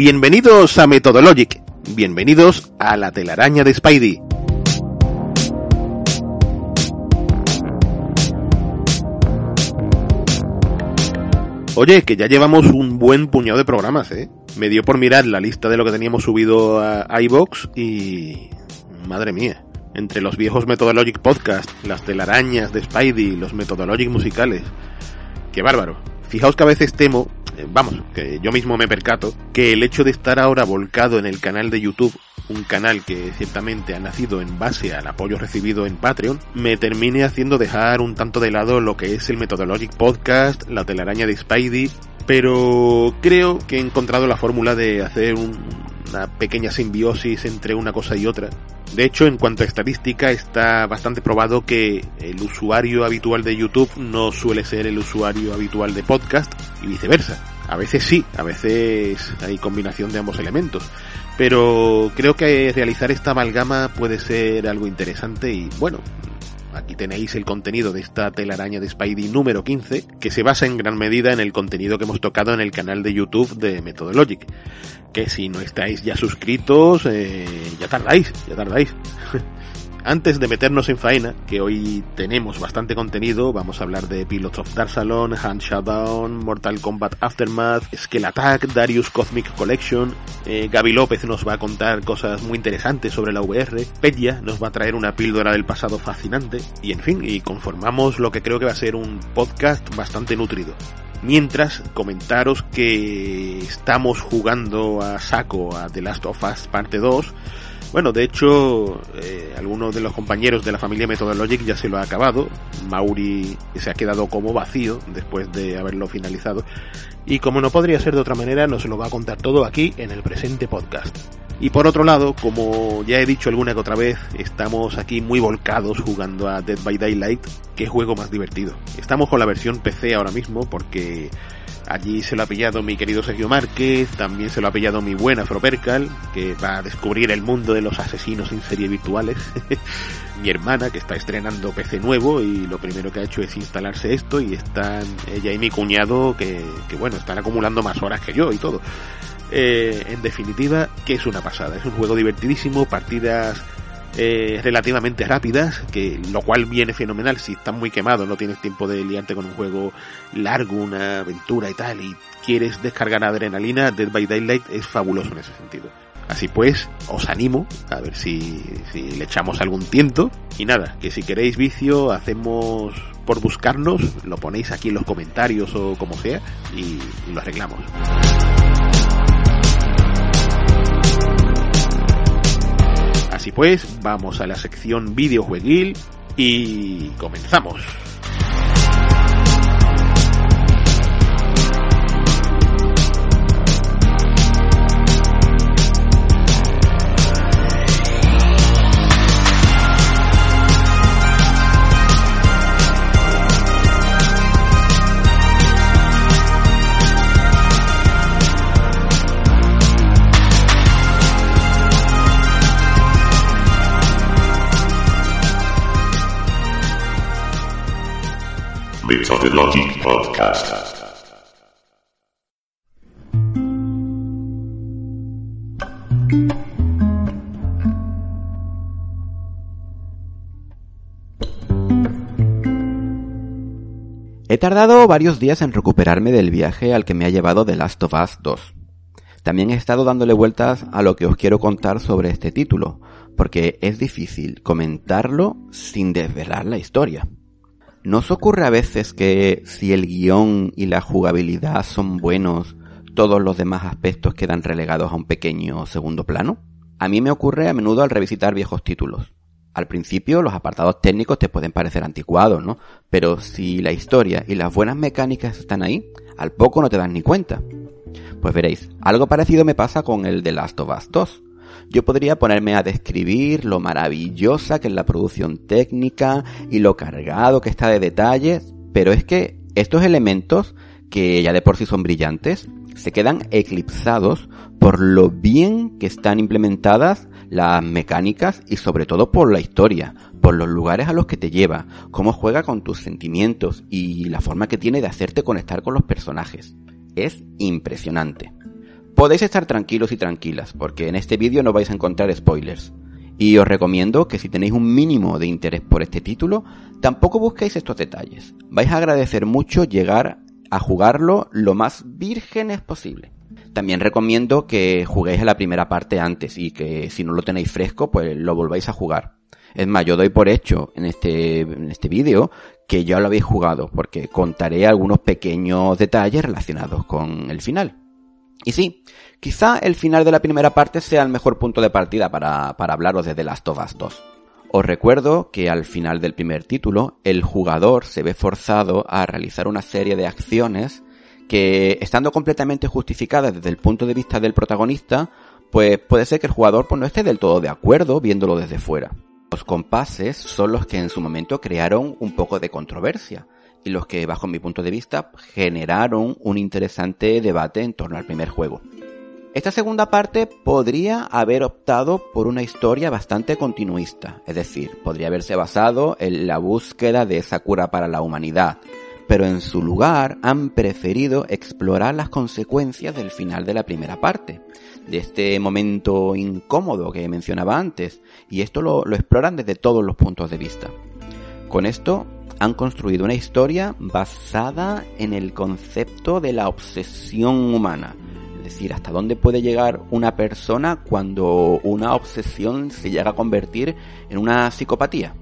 Bienvenidos a Methodologic. Bienvenidos a la telaraña de Spidey. Oye, que ya llevamos un buen puñado de programas, ¿eh? Me dio por mirar la lista de lo que teníamos subido a iBox y... Madre mía. Entre los viejos Methodologic Podcast, las telarañas de Spidey, los Methodologic musicales. Qué bárbaro. Fijaos que a veces temo, eh, vamos, que yo mismo me percato, que el hecho de estar ahora volcado en el canal de YouTube, un canal que ciertamente ha nacido en base al apoyo recibido en Patreon, me termine haciendo dejar un tanto de lado lo que es el Methodologic Podcast, la telaraña de Spidey, pero creo que he encontrado la fórmula de hacer una pequeña simbiosis entre una cosa y otra. De hecho, en cuanto a estadística, está bastante probado que el usuario habitual de YouTube no suele ser el usuario habitual de podcast y viceversa. A veces sí, a veces hay combinación de ambos elementos. Pero creo que realizar esta amalgama puede ser algo interesante y bueno, Aquí tenéis el contenido de esta telaraña de Spidey número 15, que se basa en gran medida en el contenido que hemos tocado en el canal de YouTube de Methodologic. Que si no estáis ya suscritos, eh, ya tardáis, ya tardáis. Antes de meternos en faena, que hoy tenemos bastante contenido, vamos a hablar de Pilots of Darsalon, Hand Shutdown, Mortal Kombat Aftermath, Scale Attack, Darius Cosmic Collection, eh, Gaby López nos va a contar cosas muy interesantes sobre la VR, Pedia nos va a traer una píldora del pasado fascinante, y en fin, y conformamos lo que creo que va a ser un podcast bastante nutrido. Mientras, comentaros que estamos jugando a saco a The Last of Us parte 2, bueno, de hecho, eh, algunos de los compañeros de la familia Methodologic ya se lo ha acabado. Mauri se ha quedado como vacío después de haberlo finalizado. Y como no podría ser de otra manera, nos lo va a contar todo aquí en el presente podcast. Y por otro lado, como ya he dicho alguna que otra vez, estamos aquí muy volcados jugando a Dead by Daylight. Qué juego más divertido. Estamos con la versión PC ahora mismo porque Allí se lo ha pillado mi querido Sergio Márquez, también se lo ha pillado mi buena Fropercal, que va a descubrir el mundo de los asesinos en serie virtuales. mi hermana, que está estrenando PC nuevo y lo primero que ha hecho es instalarse esto y están ella y mi cuñado que, bueno, están acumulando más horas que yo y todo. Eh, en definitiva, que es una pasada. Es un juego divertidísimo, partidas eh, relativamente rápidas, que lo cual viene fenomenal si estás muy quemado, no tienes tiempo de liarte con un juego largo, una aventura y tal, y quieres descargar adrenalina, Dead by Daylight es fabuloso en ese sentido. Así pues, os animo a ver si, si le echamos algún tiento. Y nada, que si queréis vicio, hacemos por buscarnos, lo ponéis aquí en los comentarios o como sea, y lo arreglamos. Así pues, vamos a la sección videojueguil y comenzamos. Podcast. He tardado varios días en recuperarme del viaje al que me ha llevado The Last of Us 2. También he estado dándole vueltas a lo que os quiero contar sobre este título, porque es difícil comentarlo sin desvelar la historia. ¿No os ocurre a veces que si el guion y la jugabilidad son buenos, todos los demás aspectos quedan relegados a un pequeño segundo plano? A mí me ocurre a menudo al revisitar viejos títulos. Al principio los apartados técnicos te pueden parecer anticuados, ¿no? Pero si la historia y las buenas mecánicas están ahí, al poco no te das ni cuenta. Pues veréis, algo parecido me pasa con el de Last of Us 2. Yo podría ponerme a describir lo maravillosa que es la producción técnica y lo cargado que está de detalles, pero es que estos elementos, que ya de por sí son brillantes, se quedan eclipsados por lo bien que están implementadas las mecánicas y sobre todo por la historia, por los lugares a los que te lleva, cómo juega con tus sentimientos y la forma que tiene de hacerte conectar con los personajes. Es impresionante. Podéis estar tranquilos y tranquilas, porque en este vídeo no vais a encontrar spoilers. Y os recomiendo que si tenéis un mínimo de interés por este título, tampoco busquéis estos detalles. Vais a agradecer mucho llegar a jugarlo lo más vírgenes posible. También recomiendo que juguéis a la primera parte antes y que si no lo tenéis fresco, pues lo volváis a jugar. Es más, yo doy por hecho en este, en este vídeo que ya lo habéis jugado, porque contaré algunos pequeños detalles relacionados con el final. Y sí, quizá el final de la primera parte sea el mejor punto de partida para, para hablaros de The Last of Us 2. Os recuerdo que al final del primer título, el jugador se ve forzado a realizar una serie de acciones que, estando completamente justificadas desde el punto de vista del protagonista, pues puede ser que el jugador pues, no esté del todo de acuerdo viéndolo desde fuera. Los compases son los que en su momento crearon un poco de controversia y los que, bajo mi punto de vista, generaron un interesante debate en torno al primer juego. Esta segunda parte podría haber optado por una historia bastante continuista, es decir, podría haberse basado en la búsqueda de esa cura para la humanidad, pero en su lugar han preferido explorar las consecuencias del final de la primera parte, de este momento incómodo que mencionaba antes, y esto lo, lo exploran desde todos los puntos de vista. Con esto han construido una historia basada en el concepto de la obsesión humana, es decir, hasta dónde puede llegar una persona cuando una obsesión se llega a convertir en una psicopatía.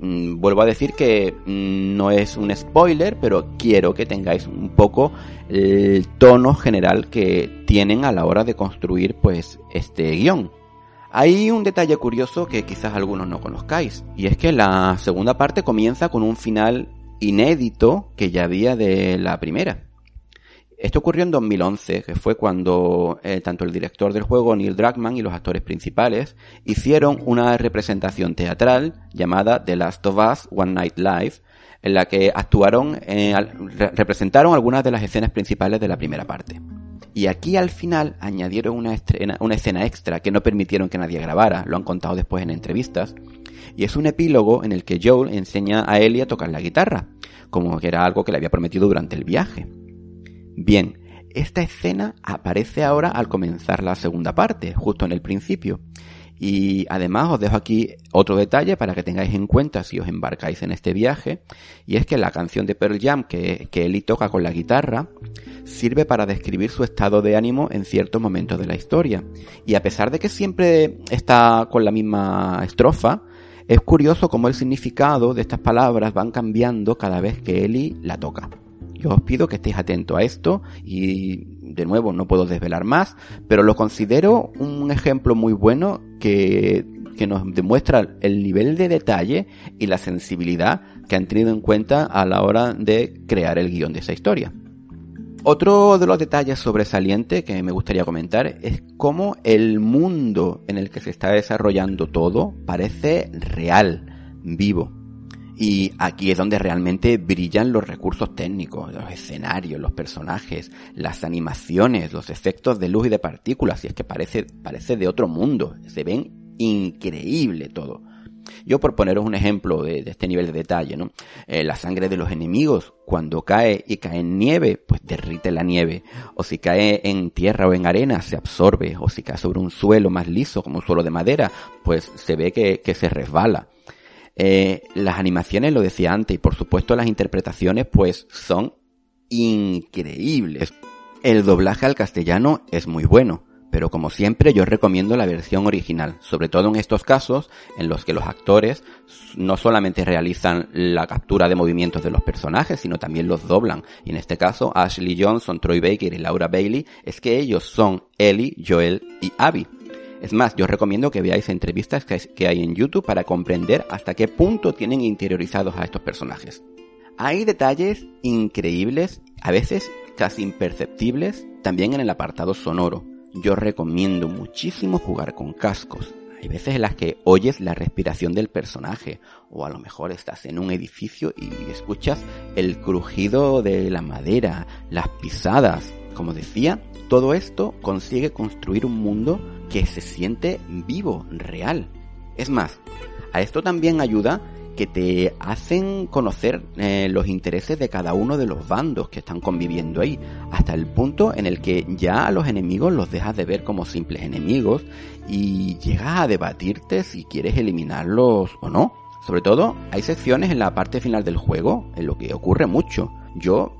Mm, vuelvo a decir que mm, no es un spoiler, pero quiero que tengáis un poco el tono general que tienen a la hora de construir pues este guion. Hay un detalle curioso que quizás algunos no conozcáis, y es que la segunda parte comienza con un final inédito que ya había de la primera. Esto ocurrió en 2011, que fue cuando eh, tanto el director del juego, Neil Druckmann, y los actores principales hicieron una representación teatral llamada The Last of Us One Night Live, en la que actuaron, eh, representaron algunas de las escenas principales de la primera parte. Y aquí al final añadieron una, escena extra que no permitieron que nadie grabara, lo han contado después en entrevistas, y es un epílogo en el que Joel enseña a Ellie a tocar la guitarra, como que era algo que le había prometido durante el viaje. Bien, esta escena aparece ahora al comenzar la segunda parte, justo en el principio. Y además os dejo aquí otro detalle para que tengáis en cuenta si os embarcáis en este viaje, y es que la canción de Pearl Jam que, que Ellie toca con la guitarra sirve para describir su estado de ánimo en ciertos momentos de la historia. Y a pesar de que siempre está con la misma estrofa, es curioso cómo el significado de estas palabras van cambiando cada vez que Ellie la toca. Yo os pido que estéis atentos a esto y de nuevo no puedo desvelar más, pero lo considero un ejemplo muy bueno que, que nos demuestra el nivel de detalle y la sensibilidad que han tenido en cuenta a la hora de crear el guion de esa historia. Otro de los detalles sobresalientes que me gustaría comentar es cómo el mundo en el que se está desarrollando todo parece real, vivo. Y aquí es donde realmente brillan los recursos técnicos, los escenarios, los personajes, las animaciones, los efectos de luz y de partículas, y es que parece, parece de otro mundo, se ven increíble todo. Yo por poneros un ejemplo de, este nivel de detalle, ¿no? Eh, la sangre de los enemigos, cuando cae y cae en nieve, pues derrite la nieve. O si cae en tierra o en arena, se absorbe. O si cae sobre un suelo más liso, como un suelo de madera, pues se ve que, que se resbala. Eh, las animaciones, lo decía antes, y por supuesto las interpretaciones, pues son increíbles. El doblaje al castellano es muy bueno, pero como siempre yo recomiendo la versión original, sobre todo en estos casos en los que los actores no solamente realizan la captura de movimientos de los personajes, sino también los doblan. Y en este caso Ashley Johnson, Troy Baker y Laura Bailey, es que ellos son Ellie, Joel y Abby. Es más, yo recomiendo que veáis entrevistas que hay en YouTube para comprender hasta qué punto tienen interiorizados a estos personajes. Hay detalles increíbles, a veces casi imperceptibles, también en el apartado sonoro. Yo recomiendo muchísimo jugar con cascos. Hay veces en las que oyes la respiración del personaje, o a lo mejor estás en un edificio y escuchas el crujido de la madera, las pisadas. Como decía, todo esto consigue construir un mundo que se siente vivo, real. Es más, a esto también ayuda que te hacen conocer eh, los intereses de cada uno de los bandos que están conviviendo ahí, hasta el punto en el que ya a los enemigos los dejas de ver como simples enemigos y llegas a debatirte si quieres eliminarlos o no. Sobre todo, hay secciones en la parte final del juego en lo que ocurre mucho. Yo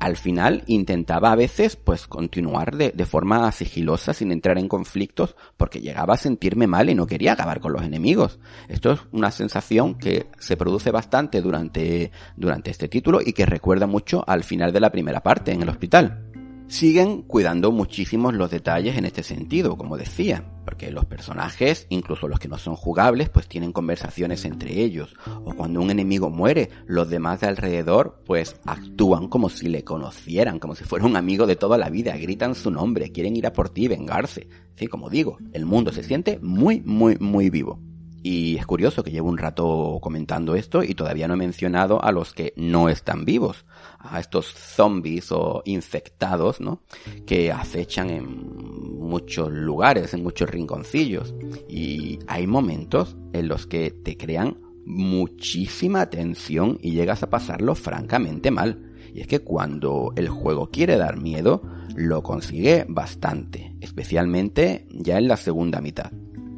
al final intentaba a veces pues continuar de, forma sigilosa sin entrar en conflictos porque llegaba a sentirme mal y no quería acabar con los enemigos. Esto es una sensación que se produce bastante durante, durante este título y que recuerda mucho al final de la primera parte en el hospital siguen cuidando muchísimos los detalles en este sentido, como decía, porque los personajes, incluso los que no son jugables, pues tienen conversaciones entre ellos, o cuando un enemigo muere, los demás de alrededor pues actúan como si le conocieran, como si fuera un amigo de toda la vida, gritan su nombre, quieren ir a por ti, vengarse. Sí, como digo, el mundo se siente muy, muy, muy vivo. Y es curioso que llevo un rato comentando esto y todavía no he mencionado a los que no están vivos, a estos zombies o infectados, ¿no? Que acechan en muchos lugares, en muchos rinconcillos. Y hay momentos en los que te crean muchísima tensión y llegas a pasarlo francamente mal. Y es que cuando el juego quiere dar miedo, lo consigue bastante, especialmente ya en la segunda mitad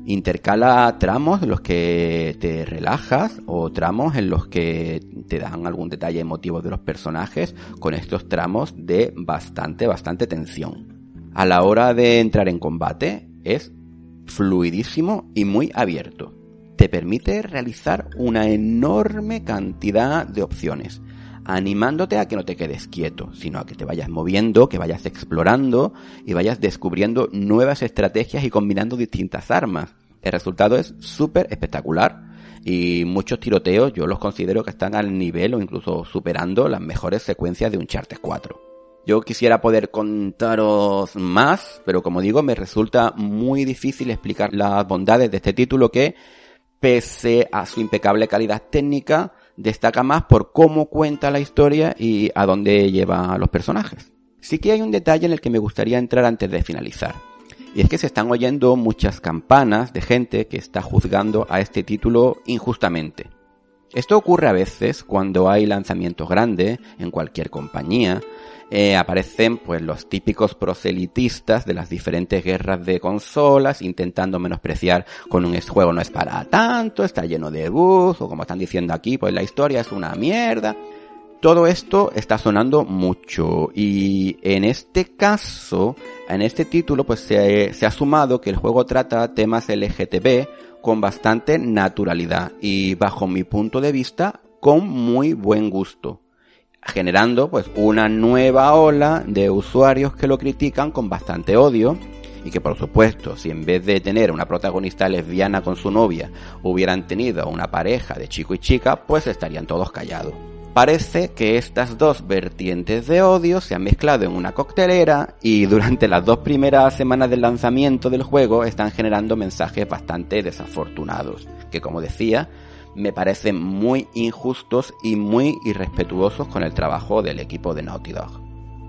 intercala tramos en los que te relajas o tramos en los que te dan algún detalle emotivo de los personajes con estos tramos de bastante, bastante tensión. A la hora de entrar en combate es fluidísimo y muy abierto. Te permite realizar una enorme cantidad de opciones animándote a que no te quedes quieto, sino a que te vayas moviendo, que vayas explorando y vayas descubriendo nuevas estrategias y combinando distintas armas. El resultado es súper espectacular y muchos tiroteos yo los considero que están al nivel o incluso superando las mejores secuencias de un Uncharted 4. Yo quisiera poder contaros más, pero como digo, me resulta muy difícil explicar las bondades de este título que, pese a su impecable calidad técnica, destaca más por cómo cuenta la historia y a dónde lleva a los personajes. Sí que hay un detalle en el que me gustaría entrar antes de finalizar. Y es que se están oyendo muchas campanas de gente que está juzgando a este título injustamente. Esto ocurre a veces cuando hay lanzamientos grandes en cualquier compañía eh, aparecen pues los típicos proselitistas de las diferentes guerras de consolas intentando menospreciar con un juego no es para tanto, está lleno de bugs o como están diciendo aquí pues la historia es una mierda. Todo esto está sonando mucho y en este caso, en este título pues se, se ha sumado que el juego trata temas LGTB con bastante naturalidad y bajo mi punto de vista con muy buen gusto generando pues una nueva ola de usuarios que lo critican con bastante odio y que por supuesto si en vez de tener una protagonista lesbiana con su novia hubieran tenido una pareja de chico y chica pues estarían todos callados. Parece que estas dos vertientes de odio se han mezclado en una coctelera y durante las dos primeras semanas del lanzamiento del juego están generando mensajes bastante desafortunados, que como decía, me parecen muy injustos y muy irrespetuosos con el trabajo del equipo de Naughty Dog.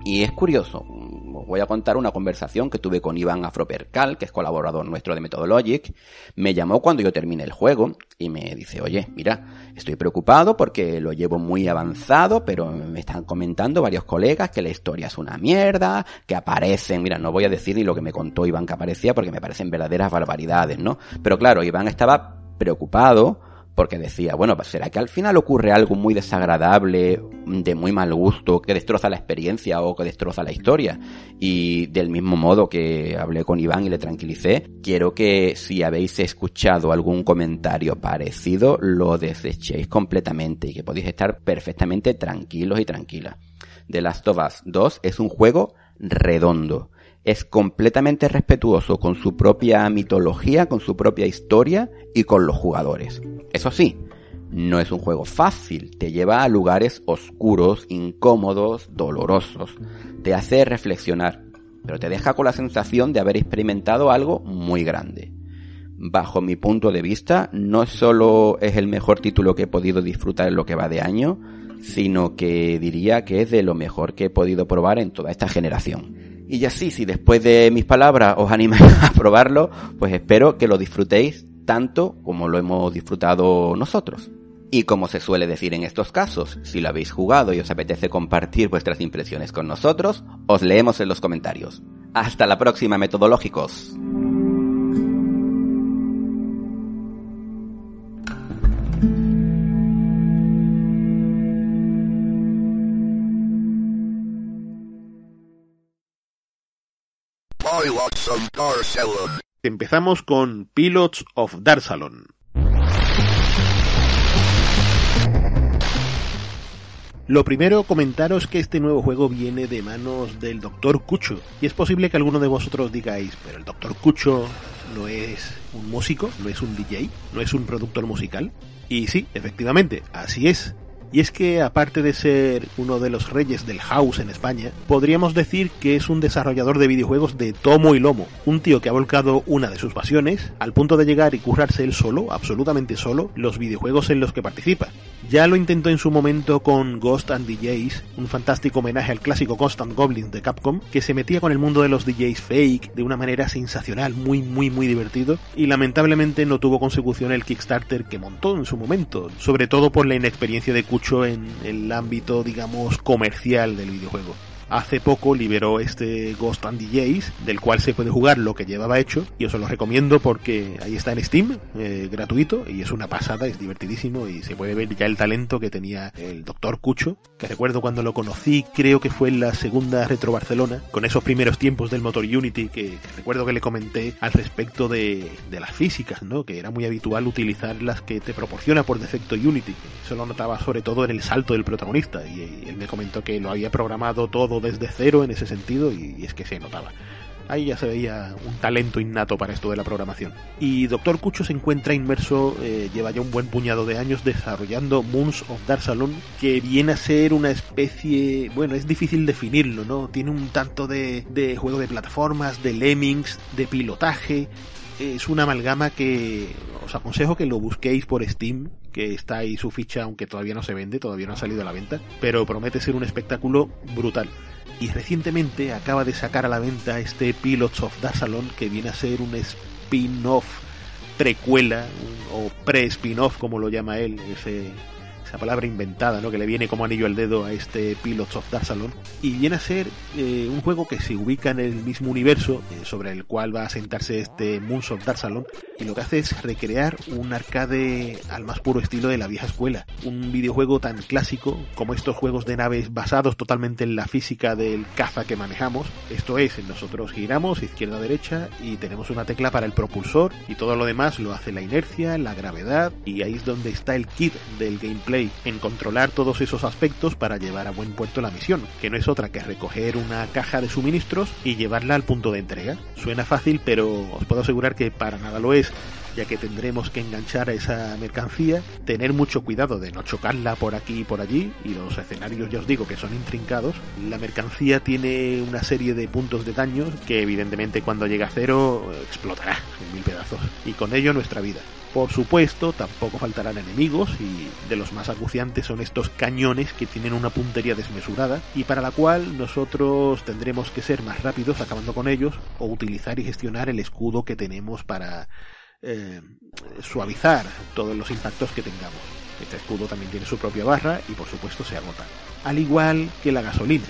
Y es curioso, os voy a contar una conversación que tuve con Iván Afropercal, que es colaborador nuestro de Methodologic. Me llamó cuando yo terminé el juego y me dice, oye, mira, estoy preocupado porque lo llevo muy avanzado, pero me están comentando varios colegas que la historia es una mierda, que aparecen, mira, no voy a decir ni lo que me contó Iván que aparecía porque me parecen verdaderas barbaridades, ¿no? Pero claro, Iván estaba preocupado porque decía, bueno, pues será que al final ocurre algo muy desagradable, de muy mal gusto, que destroza la experiencia o que destroza la historia. Y del mismo modo que hablé con Iván y le tranquilicé, quiero que si habéis escuchado algún comentario parecido, lo desechéis completamente y que podéis estar perfectamente tranquilos y tranquilas. The Last of Us 2 es un juego redondo es completamente respetuoso con su propia mitología, con su propia historia y con los jugadores. Eso sí, no es un juego fácil, te lleva a lugares oscuros, incómodos, dolorosos, te hace reflexionar, pero te deja con la sensación de haber experimentado algo muy grande. Bajo mi punto de vista, no solo es el mejor título que he podido disfrutar en lo que va de año, sino que diría que es de lo mejor que he podido probar en toda esta generación. Y ya sí, si después de mis palabras os animáis a probarlo, pues espero que lo disfrutéis tanto como lo hemos disfrutado nosotros. Y como se suele decir en estos casos, si lo habéis jugado y os apetece compartir vuestras impresiones con nosotros, os leemos en los comentarios. Hasta la próxima, metodológicos. Empezamos con Pilots of Darsalon. Lo primero, comentaros que este nuevo juego viene de manos del Dr. Cucho. Y es posible que alguno de vosotros digáis, pero el Dr. Cucho no es un músico, no es un DJ, no es un productor musical. Y sí, efectivamente, así es. Y es que, aparte de ser uno de los reyes del house en España, podríamos decir que es un desarrollador de videojuegos de tomo y lomo. Un tío que ha volcado una de sus pasiones al punto de llegar y currarse él solo, absolutamente solo, los videojuegos en los que participa. Ya lo intentó en su momento con Ghost and DJs, un fantástico homenaje al clásico Constant Goblins de Capcom, que se metía con el mundo de los DJs fake de una manera sensacional, muy, muy, muy divertido, y lamentablemente no tuvo consecución el Kickstarter que montó en su momento, sobre todo por la inexperiencia de Kuch en el ámbito, digamos, comercial del videojuego hace poco liberó este Ghost and DJs, del cual se puede jugar lo que llevaba hecho, y os lo recomiendo porque ahí está en Steam, eh, gratuito, y es una pasada, es divertidísimo, y se puede ver ya el talento que tenía el Doctor Cucho, que recuerdo cuando lo conocí, creo que fue en la segunda Retro Barcelona, con esos primeros tiempos del motor Unity, que recuerdo que le comenté al respecto de, las físicas, ¿no? que era muy habitual utilizar las que te proporciona por defecto Unity, eso lo notaba sobre todo en el salto del protagonista, y él me comentó que lo había programado todo desde cero en ese sentido y, es que se notaba. Ahí ya se veía un talento innato para esto de la programación. Y Doctor Cucho se encuentra inmerso, eh, lleva ya un buen puñado de años desarrollando Moons of Darsalon, que viene a ser una especie, bueno, es difícil definirlo, ¿no? Tiene un tanto de, de juego de plataformas, de lemmings, de pilotaje, es una amalgama que os aconsejo que lo busquéis por Steam, que está ahí su ficha, aunque todavía no se vende, todavía no ha salido a la venta, pero promete ser un espectáculo brutal. Y recientemente acaba de sacar a la venta este Pilots of Darsalon, que viene a ser un spin-off precuela o pre-spin-off, como lo llama él, ese esa palabra inventada, ¿no? Que le viene como anillo al dedo a este Pilots of Darsalon. Y viene a ser eh, un juego que se ubica en el mismo universo eh, sobre el cual va a sentarse este Moons of Darsalon. Y lo que hace es recrear un arcade al más puro estilo de la vieja escuela. Un videojuego tan clásico como estos juegos de naves basados totalmente en la física del caza que manejamos. Esto es, nosotros giramos izquierda a derecha y tenemos una tecla para el propulsor y todo lo demás lo hace la inercia, la gravedad y ahí es donde está el kit del gameplay en controlar todos esos aspectos para llevar a buen puerto la misión, que no es otra que recoger una caja de suministros y llevarla al punto de entrega. Suena fácil, pero os puedo asegurar que para nada lo es, ya que tendremos que enganchar a esa mercancía, tener mucho cuidado de no chocarla por aquí y por allí, y los escenarios ya os digo que son intrincados. La mercancía tiene una serie de puntos de daño que evidentemente cuando llega a cero explotará en mil pedazos, y con ello nuestra vida. Por supuesto, tampoco faltarán enemigos y de los más acuciantes son estos cañones que tienen una puntería desmesurada y para la cual nosotros tendremos que ser más rápidos acabando con ellos o utilizar y gestionar el escudo que tenemos para eh, suavizar todos los impactos que tengamos. Este escudo también tiene su propia barra y por supuesto se agota. Al igual que la gasolina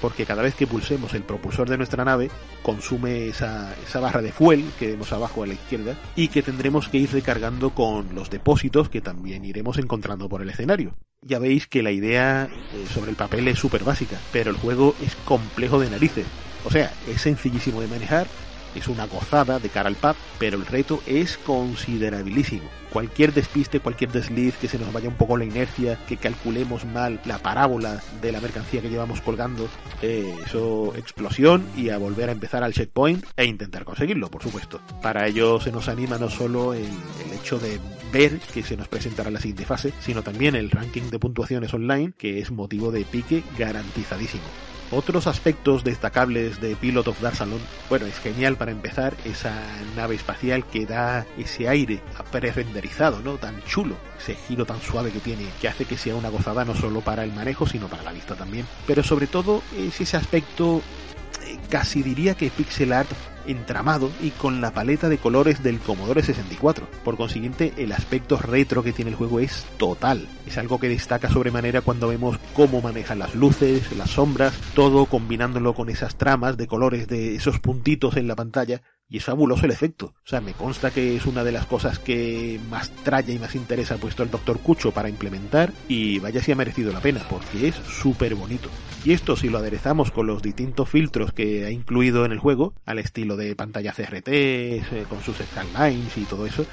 porque cada vez que pulsemos el propulsor de nuestra nave consume esa, esa, barra de fuel que vemos abajo a la izquierda y que tendremos que ir recargando con los depósitos que también iremos encontrando por el escenario. Ya veis que la idea eh, sobre el papel es súper básica, pero el juego es complejo de narices. O sea, es sencillísimo de manejar, es una gozada de cara al pub, pero el reto es considerabilísimo. Cualquier despiste, cualquier desliz, que se nos vaya un poco la inercia, que calculemos mal la parábola de la mercancía que llevamos colgando, eh, eso explosión y a volver a empezar al checkpoint e intentar conseguirlo, por supuesto. Para ello se nos anima no solo el, el hecho de ver que se nos presentará la siguiente fase, sino también el ranking de puntuaciones online, que es motivo de pique garantizadísimo. Otros aspectos destacables de Pilot of Darsalon, bueno, es genial para empezar esa nave espacial que da ese aire pre-renderizado, ¿no? Tan chulo, ese giro tan suave que tiene, que hace que sea una gozada no solo para el manejo, sino para la vista también. Pero sobre todo es ese aspecto, eh, casi diría que pixel art entramado y con la paleta de colores del Commodore 64. Por consiguiente, el aspecto retro que tiene el juego es total. Es algo que destaca sobremanera cuando vemos cómo manejan las luces, las sombras, todo combinándolo con esas tramas de colores de esos puntitos en la pantalla y es fabuloso el efecto. O sea, me consta que es una de las cosas que más tralla y más interesa ha puesto el Dr. Cucho para implementar y vaya si ha merecido la pena, porque es súper bonito. Y esto si lo aderezamos con los distintos filtros que ha incluido en el juego, al estilo de pantalla CRT, eh, con sus scanlines y todo eso,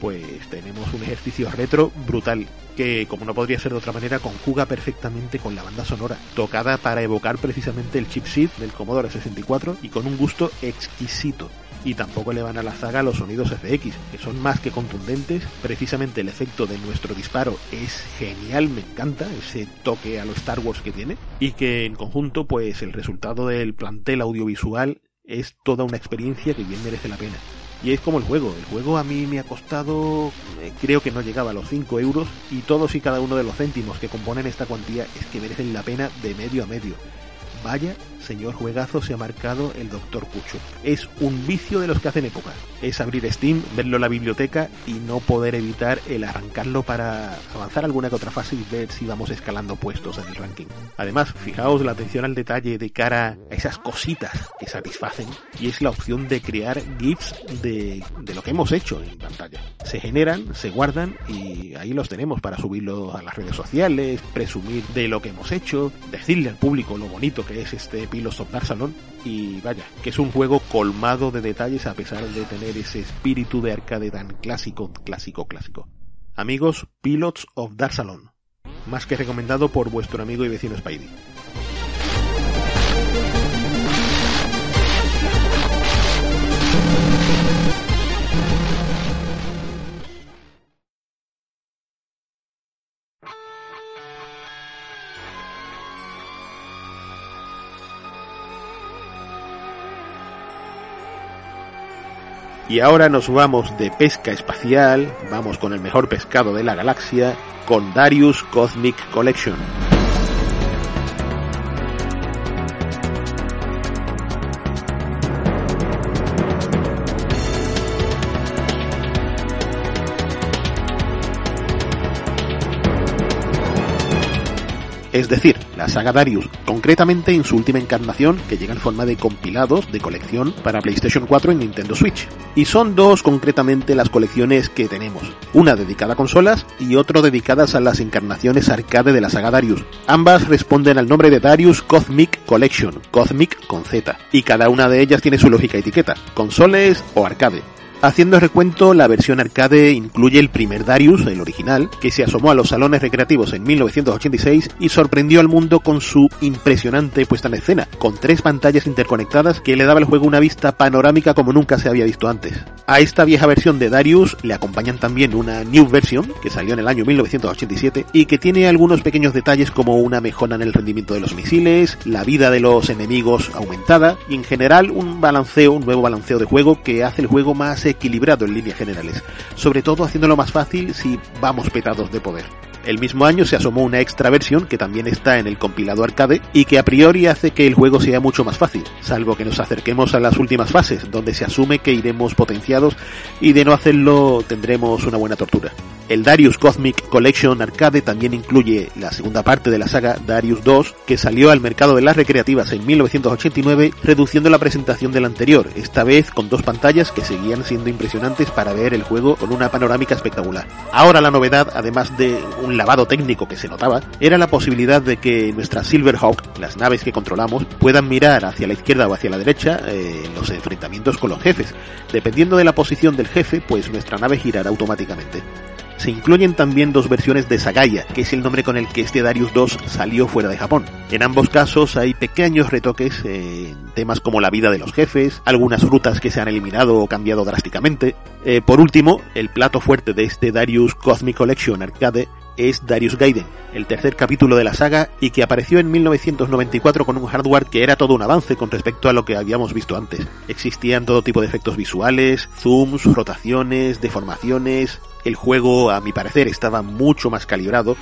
pues tenemos un ejercicio retro brutal que, como no podría ser de otra manera, conjuga perfectamente con la banda sonora, tocada para evocar precisamente el chipset del Commodore 64 y con un gusto exquisito y tampoco le van a la zaga los sonidos FX, que son más que contundentes. Precisamente el efecto de nuestro disparo es genial, me encanta ese toque a lo Star Wars que tiene y que en conjunto pues el resultado del plantel audiovisual es toda una experiencia que bien merece la pena. Y es como el juego, el juego a mí me ha costado, eh, creo que no llegaba a los 5 euros y todos y cada uno de los céntimos que componen esta cuantía es que merecen la pena de medio a medio. Vaya señor juegazo se ha marcado el Doctor Cucho. Es un vicio de los que hacen época. Es abrir Steam, verlo en la biblioteca y no poder evitar el arrancarlo para avanzar alguna que otra fase y ver si vamos escalando puestos en el ranking. Además, fijaos la atención al detalle de cara a esas cositas que satisfacen y es la opción de crear GIFs de, lo que hemos hecho en pantalla. Se generan, se guardan y ahí los tenemos para subirlo a las redes sociales, presumir de lo que hemos hecho, decirle al público lo bonito que es este Pilos of Dark Salon y vaya, que es un juego colmado de detalles a pesar de tener ese espíritu de arcade tan clásico, clásico, clásico. Amigos, Pilots of Dark Salon. Más que recomendado por vuestro amigo y vecino Spidey. Y ahora nos vamos de pesca espacial, vamos con el mejor pescado de la galaxia, con Darius Cosmic Collection. Es decir, la saga Darius, concretamente en su última encarnación que llega en forma de compilados de colección para PlayStation 4 y Nintendo Switch. Y son dos concretamente las colecciones que tenemos, una dedicada a consolas y otra dedicadas a las encarnaciones arcade de la saga Darius. Ambas responden al nombre de Darius Cosmic Collection, Cosmic con Z, y cada una de ellas tiene su lógica etiqueta, consoles o arcade. Haciendo recuento, la versión arcade incluye el primer Darius, el original, que se asomó a los salones recreativos en 1986 y sorprendió al mundo con su impresionante puesta en escena, con tres pantallas interconectadas que le daba al juego una vista panorámica como nunca se había visto antes. A esta vieja versión de Darius le acompañan también una New Version, que salió en el año 1987, y que tiene algunos pequeños detalles como una mejora en el rendimiento de los misiles, la vida de los enemigos aumentada, y en general un balanceo, un nuevo balanceo de juego que hace el juego más equilibrado en líneas generales, sobre todo haciéndolo más fácil si vamos petados de poder. El mismo año se asomó una extra versión que también está en el compilado arcade y que a priori hace que el juego sea mucho más fácil, salvo que nos acerquemos a las últimas fases, donde se asume que iremos potenciados y de no hacerlo tendremos una buena tortura. El Darius Cosmic Collection Arcade también incluye la segunda parte de la saga Darius 2, que salió al mercado de las recreativas en 1989, reduciendo la presentación del anterior, esta vez con dos pantallas que seguían siendo impresionantes para ver el juego con una panorámica espectacular. Ahora la novedad, además de un lavado técnico que se notaba, era la posibilidad de que nuestras Silverhawk, las naves que controlamos, puedan mirar hacia la izquierda o hacia la derecha eh, en los enfrentamientos con los jefes. Dependiendo de la posición del jefe, pues nuestra nave girará automáticamente se incluyen también dos versiones de Sagaya, que es el nombre con el que este Darius 2 salió fuera de Japón. En ambos casos hay pequeños retoques en temas como la vida de los jefes, algunas frutas que se han eliminado o cambiado drásticamente. Eh, por último, el plato fuerte de este Darius Cosmic Collection Arcade es Darius Gaiden, el tercer capítulo de la saga y que apareció en 1994 con un hardware que era todo un avance con respecto a lo que habíamos visto antes. Existían todo tipo de efectos visuales, zooms, rotaciones, deformaciones, el juego a mi parecer estaba mucho más calibrado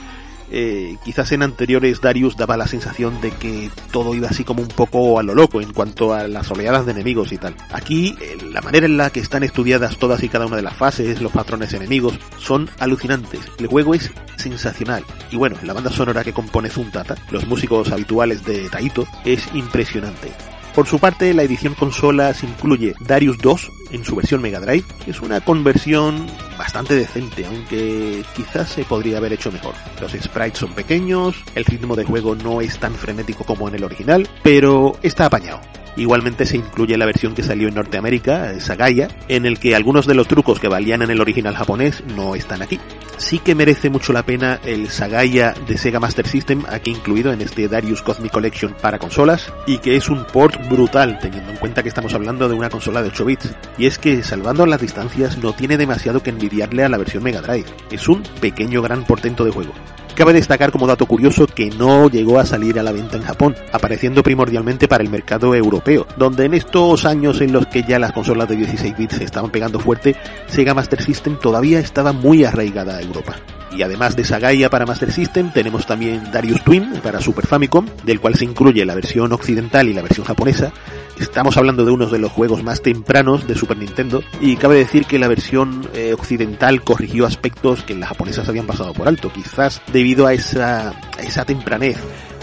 eh, quizás en anteriores Darius daba la sensación de que todo iba así como un poco a lo loco en cuanto a las oleadas de enemigos y tal. Aquí, eh, la manera en la que están estudiadas todas y cada una de las fases, los patrones enemigos, son alucinantes. El juego es sensacional. Y bueno, la banda sonora que compone Zuntata, los músicos habituales de Taito, es impresionante. Por su parte, la edición consolas incluye Darius 2 en su versión Mega Drive, que es una conversión bastante decente, aunque quizás se podría haber hecho mejor. Los sprites son pequeños, el ritmo de juego no es tan frenético como en el original, pero está apañado. Igualmente se incluye la versión que salió en Norteamérica, Sagaya, en el que algunos de los trucos que valían en el original japonés no están aquí. Sí que merece mucho la pena el Sagaya de Sega Master System, aquí incluido en este Darius Cosmic Collection para consolas, y que es un port brutal, teniendo en cuenta que estamos hablando de una consola de 8 bits. Y es que, salvando las distancias, no tiene demasiado que envidiarle a la versión Mega Drive. Es un pequeño gran portento de juego. Cabe destacar como dato curioso que no llegó a salir a la venta en Japón, apareciendo primordialmente para el mercado europeo, donde en estos años en los que ya las consolas de 16 bits estaban pegando fuerte, Sega Master System todavía estaba muy arraigada a Europa. Y además de Sagaya para Master System, tenemos también Darius Twin para Super Famicom, del cual se incluye la versión occidental y la versión japonesa. Estamos hablando de uno de los juegos más tempranos de Super Nintendo, y cabe decir que la versión eh, occidental corrigió aspectos que en las japonesas habían pasado por alto, quizás debido a esa, a esa tempranez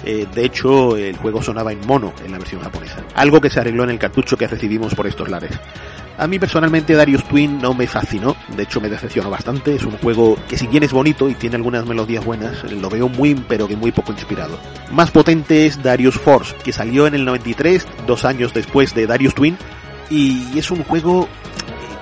eh, de hecho, el juego sonaba en mono en la versión japonesa. Algo que se arregló en el cartucho que recibimos por estos lares. A mí personalmente Darius Twin no me fascinó, de hecho me decepcionó bastante, es un juego que si bien es bonito y tiene algunas melodías buenas, lo veo muy pero que muy poco inspirado. Más potente es Darius Force, que salió en el 93, dos años después de Darius Twin, y es un juego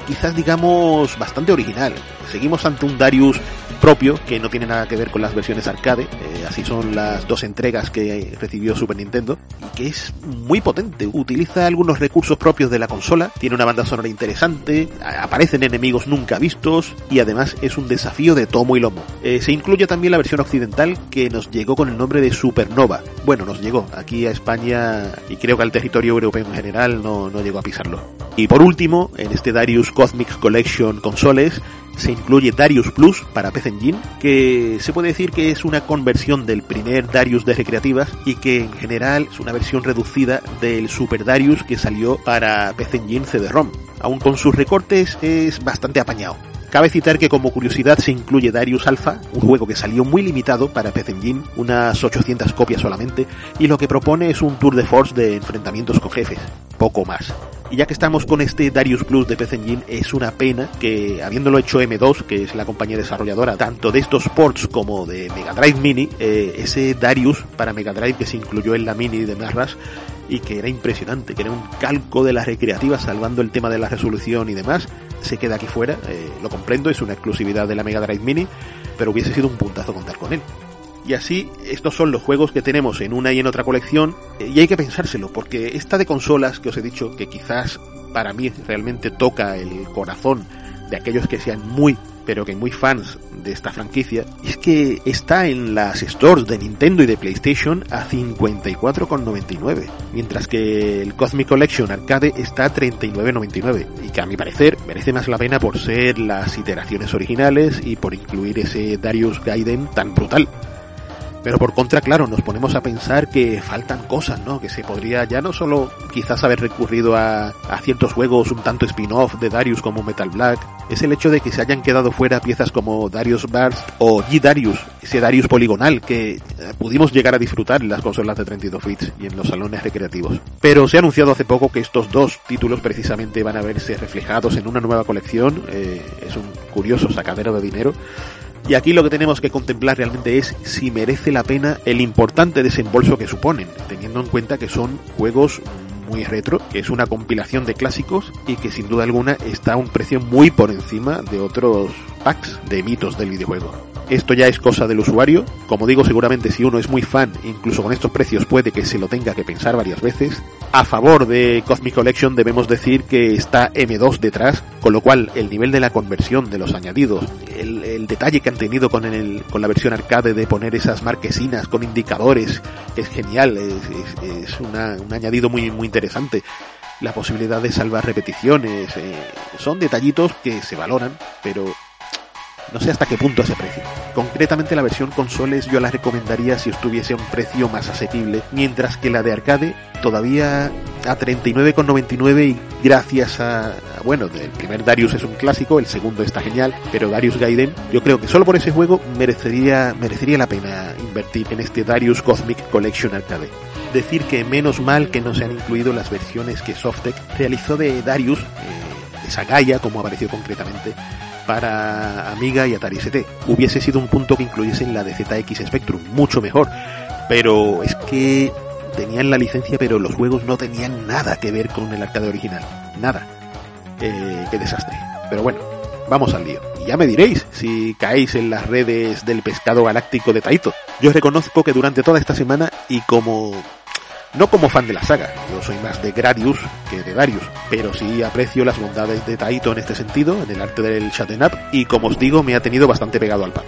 quizás digamos bastante original. Seguimos ante un Darius propio que no tiene nada que ver con las versiones arcade, eh, así son las dos entregas que recibió Super Nintendo y que es muy potente, utiliza algunos recursos propios de la consola, tiene una banda sonora interesante, aparecen enemigos nunca vistos y además es un desafío de tomo y lomo. Eh, se incluye también la versión occidental que nos llegó con el nombre de Supernova. Bueno, nos llegó aquí a España y creo que al territorio europeo en general no, no llegó a pisarlo. Y por último, en este Darius Cosmic Collection consoles, se incluye Darius Plus para PC Engine, que se puede decir que es una conversión del primer Darius de recreativas y que en general es una versión reducida del Super Darius que salió para PC Engine CD-ROM. Aún con sus recortes es bastante apañado. Cabe citar que como curiosidad se incluye Darius Alpha, un juego que salió muy limitado para PC Engine, unas 800 copias solamente, y lo que propone es un tour de force de enfrentamientos con jefes, poco más. Y ya que estamos con este Darius Plus de PC Engine, es una pena que, habiéndolo hecho M2, que es la compañía desarrolladora tanto de estos ports como de Mega Drive Mini, eh, ese Darius para Mega Drive que se incluyó en la Mini de Marras, y que era impresionante, que era un calco de las recreativas salvando el tema de la resolución y demás, se queda aquí fuera, eh, lo comprendo, es una exclusividad de la Mega Drive Mini, pero hubiese sido un puntazo contar con él. Y así, estos son los juegos que tenemos en una y en otra colección, eh, y hay que pensárselo, porque esta de consolas que os he dicho, que quizás para mí realmente toca el corazón de aquellos que sean muy pero que muy fans de esta franquicia, es que está en las stores de Nintendo y de PlayStation a 54,99, mientras que el Cosmic Collection Arcade está a 39,99, y que a mi parecer merece más la pena por ser las iteraciones originales y por incluir ese Darius Gaiden tan brutal. Pero por contra, claro, nos ponemos a pensar que faltan cosas, ¿no? Que se podría ya no solo quizás haber recurrido a, a ciertos juegos un tanto spin-off de Darius como Metal Black, es el hecho de que se hayan quedado fuera piezas como Darius Burst o G-Darius, ese Darius poligonal que eh, pudimos llegar a disfrutar en las consolas de 32 bits y en los salones recreativos. Pero se ha anunciado hace poco que estos dos títulos precisamente van a verse reflejados en una nueva colección, eh, es un curioso sacadero de dinero, y aquí lo que tenemos que contemplar realmente es si merece la pena el importante desembolso que suponen, teniendo en cuenta que son juegos muy retro, que es una compilación de clásicos y que sin duda alguna está a un precio muy por encima de otros packs de mitos del videojuego. Esto ya es cosa del usuario. Como digo, seguramente si uno es muy fan, incluso con estos precios puede que se lo tenga que pensar varias veces. A favor de Cosmic Collection debemos decir que está M2 detrás, con lo cual el nivel de la conversión de los añadidos, el, detalle que han tenido con, el, con la versión arcade de poner esas marquesinas con indicadores, es genial, es, es, un añadido muy, muy interesante la posibilidad de salvar repeticiones, eh, son detallitos que se valoran, pero no sé hasta qué punto ese precio. Concretamente la versión consoles yo la recomendaría si estuviese a un precio más asequible, mientras que la de arcade todavía a 39,99 y gracias a, bueno, el primer Darius es un clásico, el segundo está genial, pero Darius Gaiden, yo creo que solo por ese juego merecería, merecería la pena invertir en este Darius Cosmic Collection Arcade. Decir que menos mal que no se han incluido las versiones que Softtech realizó de Darius, eh, de Sagaya, como apareció concretamente, para Amiga y Atari ST. Hubiese sido un punto que incluyesen la de ZX Spectrum, mucho mejor. Pero es que tenían la licencia, pero los juegos no tenían nada que ver con el arcade original. Nada. Eh, qué desastre. Pero bueno, vamos al lío. Y ya me diréis si caéis en las redes del pescado galáctico de Taito. Yo reconozco que durante toda esta semana y como no como fan de la saga, yo soy más de Gradius que de Darius, pero sí aprecio las bondades de Taito en este sentido, en el arte del Shatten Up, y como os digo, me ha tenido bastante pegado al pad.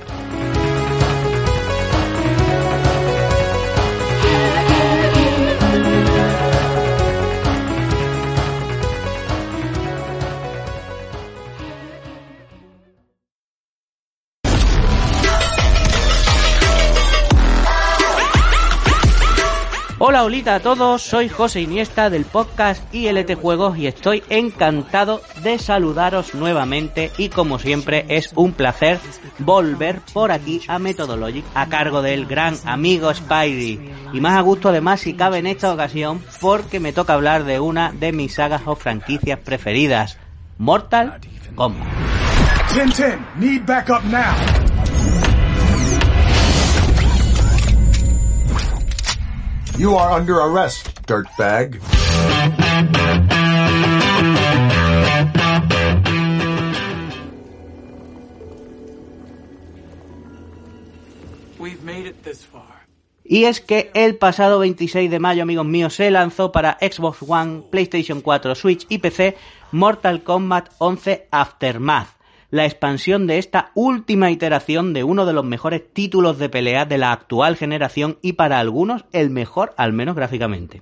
Hola, holita a todos, soy José Iniesta del podcast ILT Juegos y estoy encantado de saludaros nuevamente y como siempre es un placer volver por aquí a Methodologic a cargo del gran amigo Spidey y más a gusto además si cabe en esta ocasión porque me toca hablar de una de mis sagas o franquicias preferidas, Mortal Kombat. 10-10, need backup now. You are under arrest, dirtbag. We've made it this far. Y es que el pasado 26 de mayo, amigos míos, se lanzó para Xbox One, PlayStation 4, Switch y PC Mortal Kombat 11 Aftermath la expansión de esta última iteración de uno de los mejores títulos de pelea de la actual generación y para algunos el mejor, al menos gráficamente.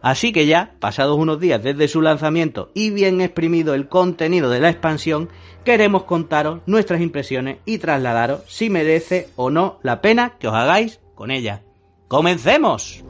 Así que ya, pasados unos días desde su lanzamiento y bien exprimido el contenido de la expansión, queremos contaros nuestras impresiones y trasladaros si merece o no la pena que os hagáis con ella. ¡Comencemos!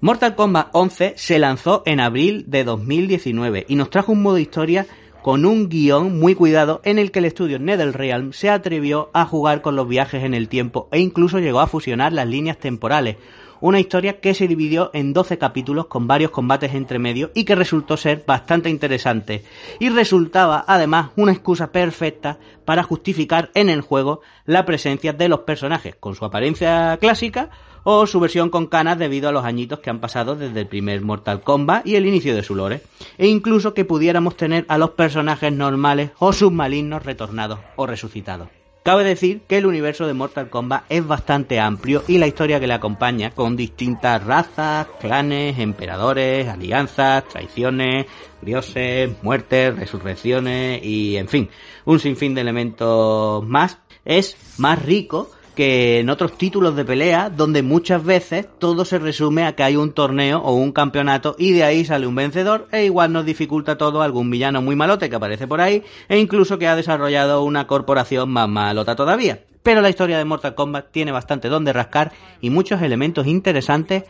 Mortal Kombat 11 se lanzó en abril de 2019 y nos trajo un modo historia con un guion muy cuidado en el que el estudio NetherRealm se atrevió a jugar con los viajes en el tiempo e incluso llegó a fusionar las líneas temporales. Una historia que se dividió en 12 capítulos con varios combates entre medio y que resultó ser bastante interesante. Y resultaba además una excusa perfecta para justificar en el juego la presencia de los personajes con su apariencia clásica o su versión con canas debido a los añitos que han pasado desde el primer Mortal Kombat y el inicio de su lore, e incluso que pudiéramos tener a los personajes normales o submarinos retornados o resucitados. Cabe decir que el universo de Mortal Kombat es bastante amplio y la historia que le acompaña, con distintas razas, clanes, emperadores, alianzas, traiciones, dioses, muertes, resurrecciones y, en fin, un sinfín de elementos más, es más rico que en otros títulos de pelea, donde muchas veces todo se resume a que hay un torneo o un campeonato y de ahí sale un vencedor e igual nos dificulta todo algún villano muy malote que aparece por ahí e incluso que ha desarrollado una corporación más malota todavía. Pero la historia de Mortal Kombat tiene bastante donde rascar y muchos elementos interesantes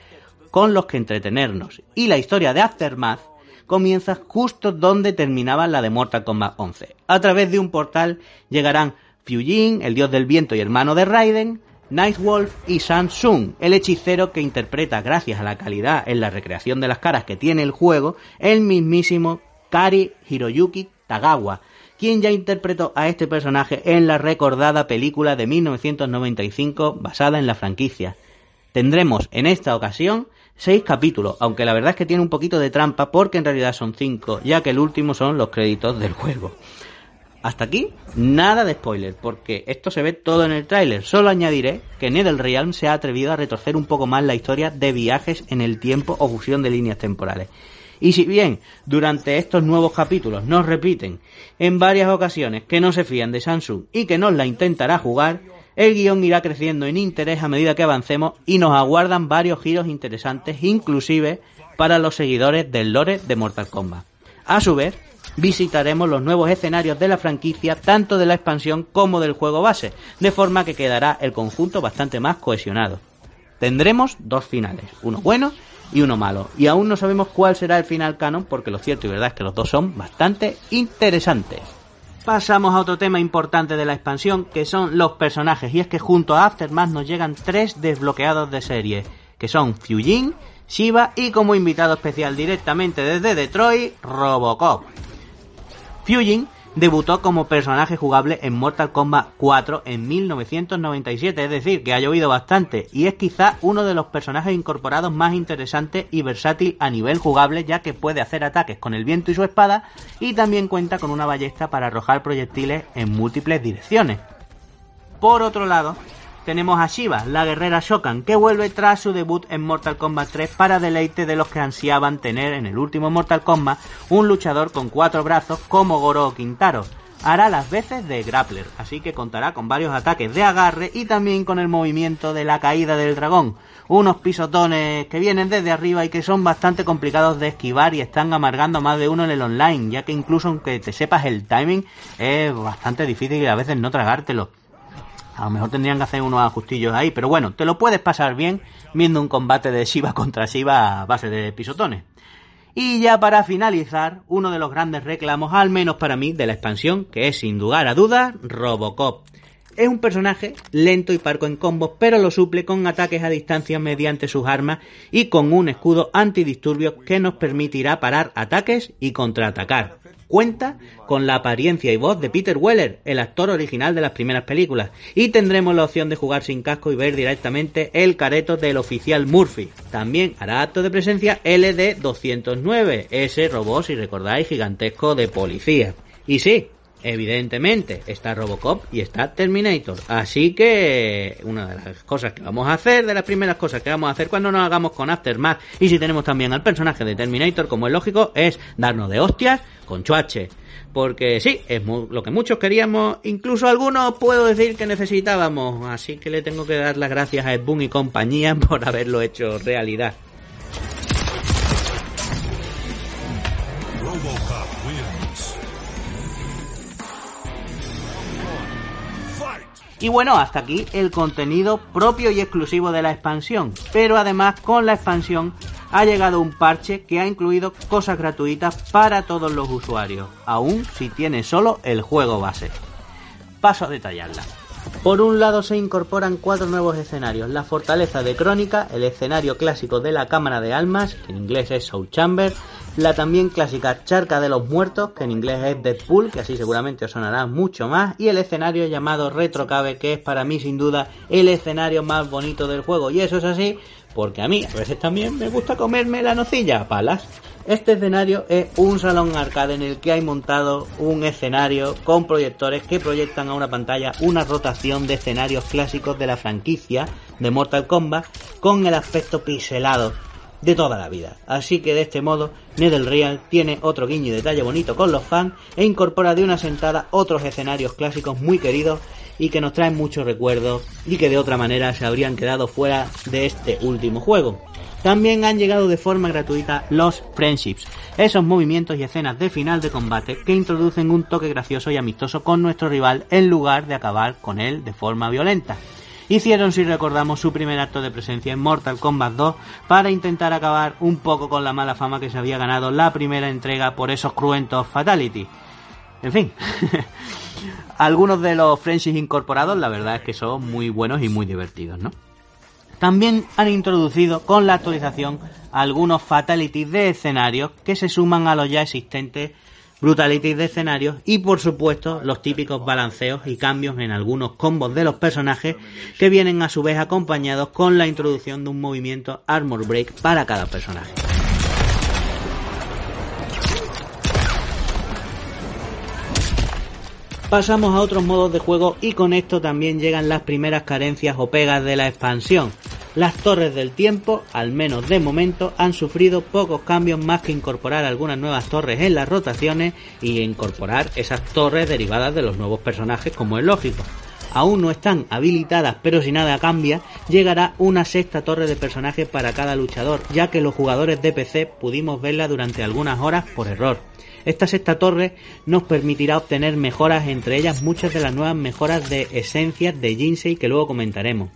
con los que entretenernos. Y la historia de Aftermath comienza justo donde terminaba la de Mortal Kombat 11. A través de un portal llegarán Fyujin, el dios del viento y hermano de Raiden, Nightwolf y Samsung, el hechicero que interpreta, gracias a la calidad en la recreación de las caras que tiene el juego, el mismísimo Kari Hiroyuki Tagawa, quien ya interpretó a este personaje en la recordada película de 1995 basada en la franquicia. Tendremos en esta ocasión seis capítulos, aunque la verdad es que tiene un poquito de trampa porque en realidad son cinco, ya que el último son los créditos del juego. Hasta aquí, nada de spoiler, porque esto se ve todo en el tráiler. Solo añadiré que NetherRealm se ha atrevido a retorcer un poco más la historia de viajes en el tiempo o fusión de líneas temporales. Y si bien durante estos nuevos capítulos nos repiten en varias ocasiones que no se fían de Samsung y que nos la intentará jugar, El guion irá creciendo en interés a medida que avancemos y nos aguardan varios giros interesantes, inclusive para los seguidores del lore de Mortal Kombat. A su vez, visitaremos los nuevos escenarios de la franquicia, tanto de la expansión como del juego base, de forma que quedará el conjunto bastante más cohesionado. Tendremos dos finales, uno bueno y uno malo, y aún no sabemos cuál será el final canon porque lo cierto y verdad es que los dos son bastante interesantes. Pasamos a otro tema importante de la expansión, que son los personajes, y es que junto a Aftermath nos llegan tres desbloqueados de serie, que son Fujin, Shiva y como invitado especial directamente desde Detroit, Robocop. Fujin debutó como personaje jugable en Mortal Kombat 4 en 1997, es decir, que ha llovido bastante y es quizá uno de los personajes incorporados más interesantes y versátil a nivel jugable ya que puede hacer ataques con el viento y su espada y también cuenta con una ballesta para arrojar proyectiles en múltiples direcciones. Por otro lado, tenemos a Shiva, la guerrera Shokan, que vuelve tras su debut en Mortal Kombat 3 para deleite de los que ansiaban tener en el último Mortal Kombat un luchador con cuatro brazos como Goro Quintaro. Hará las veces de grappler, así que contará con varios ataques de agarre y también con el movimiento de la caída del dragón. Unos pisotones que vienen desde arriba y que son bastante complicados de esquivar y están amargando más de uno en el online, ya que incluso aunque te sepas el timing es bastante difícil y a veces no tragártelo. A lo mejor tendrían que hacer unos ajustillos ahí, pero bueno, te lo puedes pasar bien viendo un combate de Shiva contra Shiva a base de pisotones. Y ya para finalizar, uno de los grandes reclamos, al menos para mí, de la expansión, que es sin lugar a dudas Robocop. Es un personaje lento y parco en combos, pero lo suple con ataques a distancia mediante sus armas y con un escudo antidisturbios que nos permitirá parar ataques y contraatacar cuenta con la apariencia y voz de Peter Weller, el actor original de las primeras películas, y tendremos la opción de jugar sin casco y ver directamente el careto del oficial Murphy. También hará acto de presencia LD-209, ese robot, si recordáis, gigantesco de policía. Y sí, evidentemente está Robocop y está Terminator. Así que una de las cosas que vamos a hacer, de las primeras cosas que vamos a hacer cuando nos hagamos con Aftermath y si tenemos también al personaje de Terminator como es lógico, es darnos de hostias con chuache. Porque sí, es lo que muchos queríamos, incluso algunos puedo decir que necesitábamos. Así que le tengo que dar las gracias a Ed Boon y compañía por haberlo hecho realidad. Y bueno, hasta aquí el contenido propio y exclusivo de la expansión. Pero además con la expansión ha llegado un parche que ha incluido cosas gratuitas para todos los usuarios, aun si tiene solo el juego base. Paso a detallarla. Por un lado se incorporan cuatro nuevos escenarios, la fortaleza de Crónica, el escenario clásico de la Cámara de Almas, que en inglés es Soul Chamber, la también clásica Charca de los Muertos, que en inglés es Deadpool, que así seguramente os sonará mucho más, y el escenario llamado Retrocabe, que es para mí sin duda el escenario más bonito del juego, y eso es así porque a mí a veces también me gusta comerme la nocilla a palas. Este escenario es un salón arcade en el que hay montado un escenario con proyectores que proyectan a una pantalla una rotación de escenarios clásicos de la franquicia de Mortal Kombat con el aspecto pixelado de toda la vida. Así que de este modo, NetherReal tiene otro guiño y detalle bonito con los fans e incorpora de una sentada otros escenarios clásicos muy queridos y que nos traen muchos recuerdos y que de otra manera se habrían quedado fuera de este último juego. También han llegado de forma gratuita los Friendships, esos movimientos y escenas de final de combate que introducen un toque gracioso y amistoso con nuestro rival en lugar de acabar con él de forma violenta. Hicieron, si recordamos, su primer acto de presencia en Mortal Kombat 2 para intentar acabar un poco con la mala fama que se había ganado la primera entrega por esos cruentos Fatality. En fin, algunos de los friendships incorporados la verdad es que son muy buenos y muy divertidos, ¿no? También han introducido con la actualización algunos fatalities de escenarios que se suman a los ya existentes brutalities de escenarios y por supuesto los típicos balanceos y cambios en algunos combos de los personajes que vienen a su vez acompañados con la introducción de un movimiento Armor Break para cada personaje. Pasamos a otros modos de juego y con esto también llegan las primeras carencias o pegas de la expansión. Las torres del tiempo, al menos de momento, han sufrido pocos cambios más que incorporar algunas nuevas torres en las rotaciones y incorporar esas torres derivadas de los nuevos personajes como es lógico. aún no están habilitadas, pero si nada cambia, llegará una sexta torre de personajes para cada luchador, ya que los jugadores de PC pudimos verla durante algunas horas por error. Esta sexta torre nos permitirá obtener mejoras, entre ellas muchas de las nuevas mejoras de esencias de Jinsei que luego comentaremos.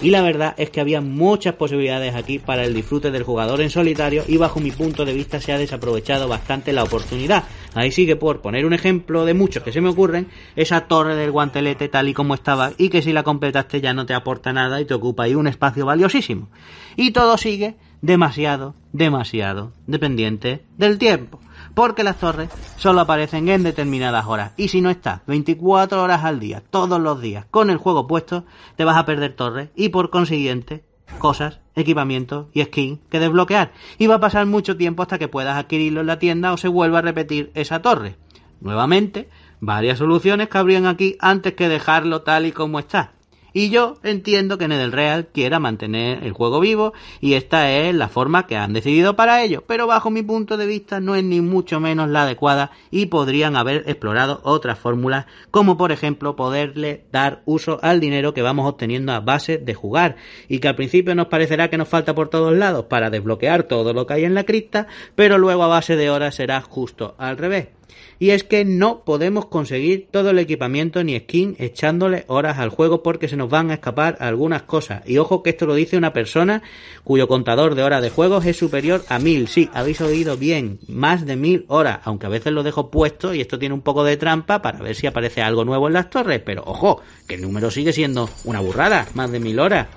Y la verdad es que había muchas posibilidades aquí para el disfrute del jugador en solitario y bajo mi punto de vista se ha desaprovechado bastante la oportunidad. Ahí sigue por poner un ejemplo de muchos que se me ocurren, esa torre del guantelete tal y como estaba y que si la completaste ya no te aporta nada y te ocupa ahí un espacio valiosísimo. Y todo sigue demasiado, demasiado dependiente del tiempo porque las torres solo aparecen en determinadas horas. Y si no estás 24 horas al día, todos los días, con el juego puesto, te vas a perder torres y por consiguiente cosas, equipamientos y skins que desbloquear. Y va a pasar mucho tiempo hasta que puedas adquirirlo en la tienda o se vuelva a repetir esa torre. Nuevamente, varias soluciones cabrían aquí antes que dejarlo tal y como está. Y yo entiendo que NetherReal quiera mantener el juego vivo y esta es la forma que han decidido para ello, pero bajo mi punto de vista no es ni mucho menos la adecuada y podrían haber explorado otras fórmulas como por ejemplo poderle dar uso al dinero que vamos obteniendo a base de jugar. Y que al principio nos parecerá que nos falta por todos lados para desbloquear todo lo que hay en la cripta, pero luego a base de horas será justo al revés y es que no podemos conseguir todo el equipamiento ni skin echándole horas al juego porque se nos van a escapar algunas cosas. Y ojo que esto lo dice una persona cuyo contador de horas de juegos es superior a mil. Sí, habéis oído bien, más de mil horas, aunque a veces lo dejo puesto y esto tiene un poco de trampa para ver si aparece algo nuevo en las torres, pero ojo, que el número sigue siendo una burrada, más de mil horas.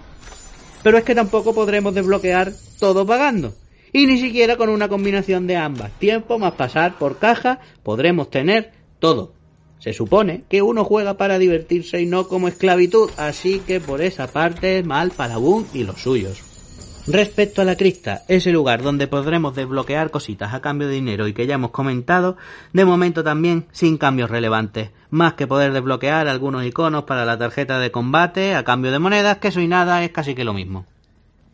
Pero es que tampoco podremos desbloquear todo pagando y ni siquiera con una combinación de ambas, tiempo más pasar por caja, podremos tener todo. Se supone que uno juega para divertirse y no como esclavitud, así que por esa parte mal para Boom y los suyos. Respecto a la crista, ese lugar donde podremos desbloquear cositas a cambio de dinero y que ya hemos comentado, de momento también sin cambios relevantes, más que poder desbloquear algunos iconos para la tarjeta de combate a cambio de monedas, que eso y nada es casi que lo mismo.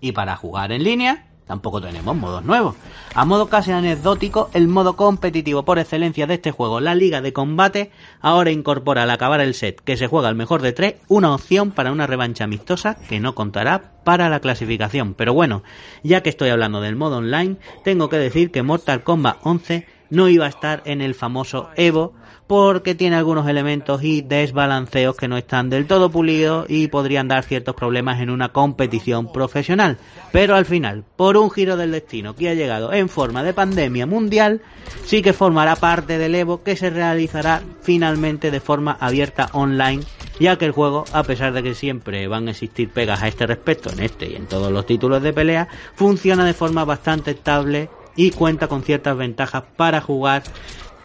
Y para jugar en línea, Tampoco tenemos modos nuevos. A modo casi anecdótico, el modo competitivo por excelencia de este juego, la Liga de Combate, ahora incorpora al acabar el set, que se juega al mejor de tres, una opción para una revancha amistosa que no contará para la clasificación. Pero bueno, ya que estoy hablando del modo online, tengo que decir que Mortal Kombat 11 no iba a estar en el famoso Evo, porque tiene algunos elementos y desbalanceos que no están del todo pulidos y podrían dar ciertos problemas en una competición profesional. Pero al final, por un giro del destino que ha llegado en forma de pandemia mundial, sí que formará parte del Evo que se realizará finalmente de forma abierta online ya que el juego, a pesar de que siempre van a existir pegas a este respecto en este y en todos los títulos de pelea, funciona de forma bastante estable y cuenta con ciertas ventajas para jugar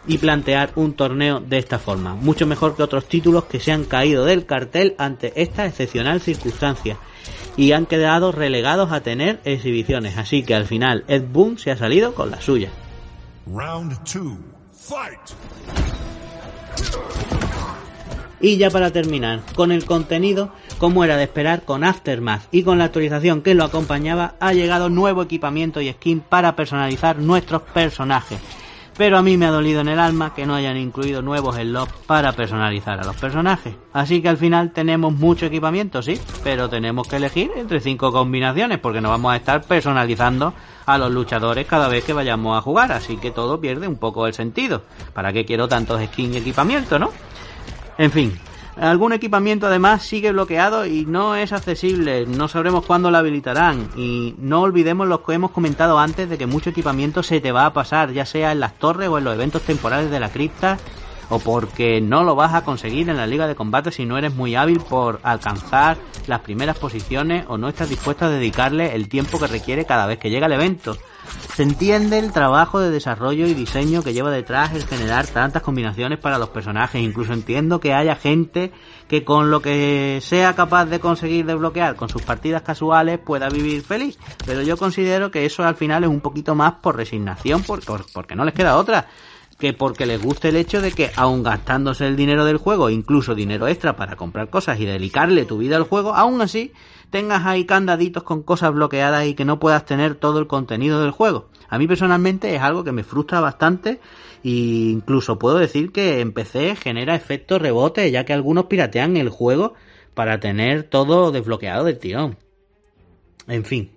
y plantear un torneo de esta forma, mucho mejor que otros títulos que se han caído del cartel ante esta excepcional circunstancia y han quedado relegados a tener exhibiciones, así que al final Ed Boon se ha salido con la suya. Y ya para terminar, con el contenido, como era de esperar, con Aftermath y con la actualización que lo acompañaba, ha llegado nuevo equipamiento y skin para personalizar nuestros personajes pero a mí me ha dolido en el alma que no hayan incluido nuevos slots para personalizar a los personajes. Así que al final tenemos mucho equipamiento, sí, pero tenemos que elegir entre cinco combinaciones porque no vamos a estar personalizando a los luchadores cada vez que vayamos a jugar, así que todo pierde un poco el sentido. ¿Para qué quiero tantos skins y equipamiento, no? En fin, Algún equipamiento además sigue bloqueado y no es accesible, no sabremos cuándo lo habilitarán y no olvidemos lo que hemos comentado antes de que mucho equipamiento se te va a pasar, ya sea en las torres o en los eventos temporales de la cripta o porque no lo vas a conseguir en la liga de combate si no eres muy hábil por alcanzar las primeras posiciones o no estás dispuesto a dedicarle el tiempo que requiere cada vez que llega el evento. Se entiende el trabajo de desarrollo y diseño que lleva detrás el generar tantas combinaciones para los personajes. Incluso entiendo que haya gente que con lo que sea capaz de conseguir desbloquear con sus partidas casuales pueda vivir feliz. Pero yo considero que eso al final es un poquito más por resignación, porque no les queda otra que porque les guste el hecho de que, aun gastándose el dinero del juego, incluso dinero extra para comprar cosas y dedicarle tu vida al juego, aún así tengas ahí candaditos con cosas bloqueadas y que no puedas tener todo el contenido del juego. A mí personalmente es algo que me frustra bastante e incluso puedo decir que en PC genera efecto rebote ya que algunos piratean el juego para tener todo desbloqueado del tirón. En fin,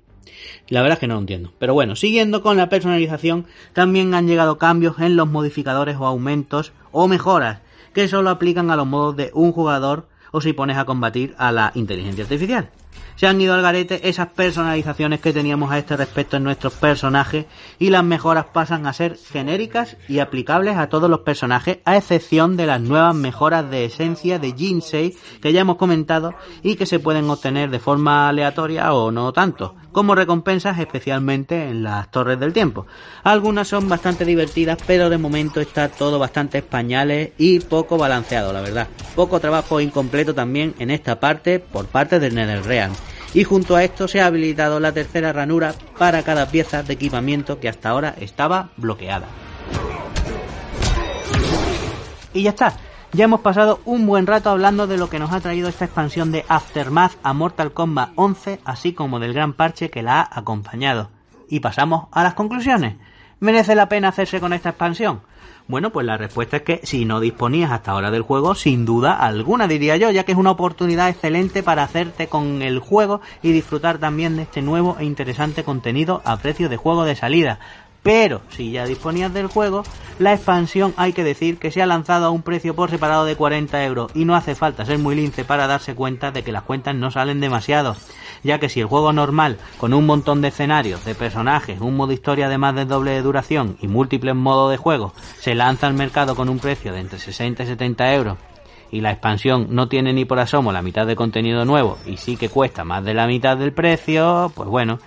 la verdad es que no lo entiendo. Pero bueno, siguiendo con la personalización, también han llegado cambios en los modificadores o aumentos o mejoras que solo aplican a los modos de un jugador o si pones a combatir a la inteligencia artificial se han ido al garete esas personalizaciones que teníamos a este respecto en nuestros personajes y las mejoras pasan a ser genéricas y aplicables a todos los personajes a excepción de las nuevas mejoras de esencia de Jinsei que ya hemos comentado y que se pueden obtener de forma aleatoria o no tanto, como recompensas especialmente en las torres del tiempo. Algunas son bastante divertidas pero de momento está todo bastante españoles y poco balanceado la verdad. Poco trabajo incompleto también en esta parte por parte del NetherRealm y junto a esto se ha habilitado la tercera ranura para cada pieza de equipamiento que hasta ahora estaba bloqueada. Y ya está, ya hemos pasado un buen rato hablando de lo que nos ha traído esta expansión de Aftermath a Mortal Kombat 11, así como del gran parche que la ha acompañado. Y pasamos a las conclusiones. ¿Merece la pena hacerse con esta expansión? Bueno, pues la respuesta es que si no disponías hasta ahora del juego, sin duda alguna diría yo, ya que es una oportunidad excelente para hacerte con el juego y disfrutar también de este nuevo e interesante contenido a precio de juego de salida. Pero si ya disponías del juego, la expansión hay que decir que se ha lanzado a un precio por separado de 40 euros. Y no hace falta ser muy lince para darse cuenta de que las cuentas no salen demasiado, ya que si el juego normal, con un montón de escenarios, de personajes, un modo historia de más de doble de duración y múltiples modos de juego, se lanza al mercado con un precio de entre 60 y 70 euros, y la expansión no tiene ni por asomo la mitad de contenido nuevo y sí que cuesta más de la mitad del precio, pues bueno,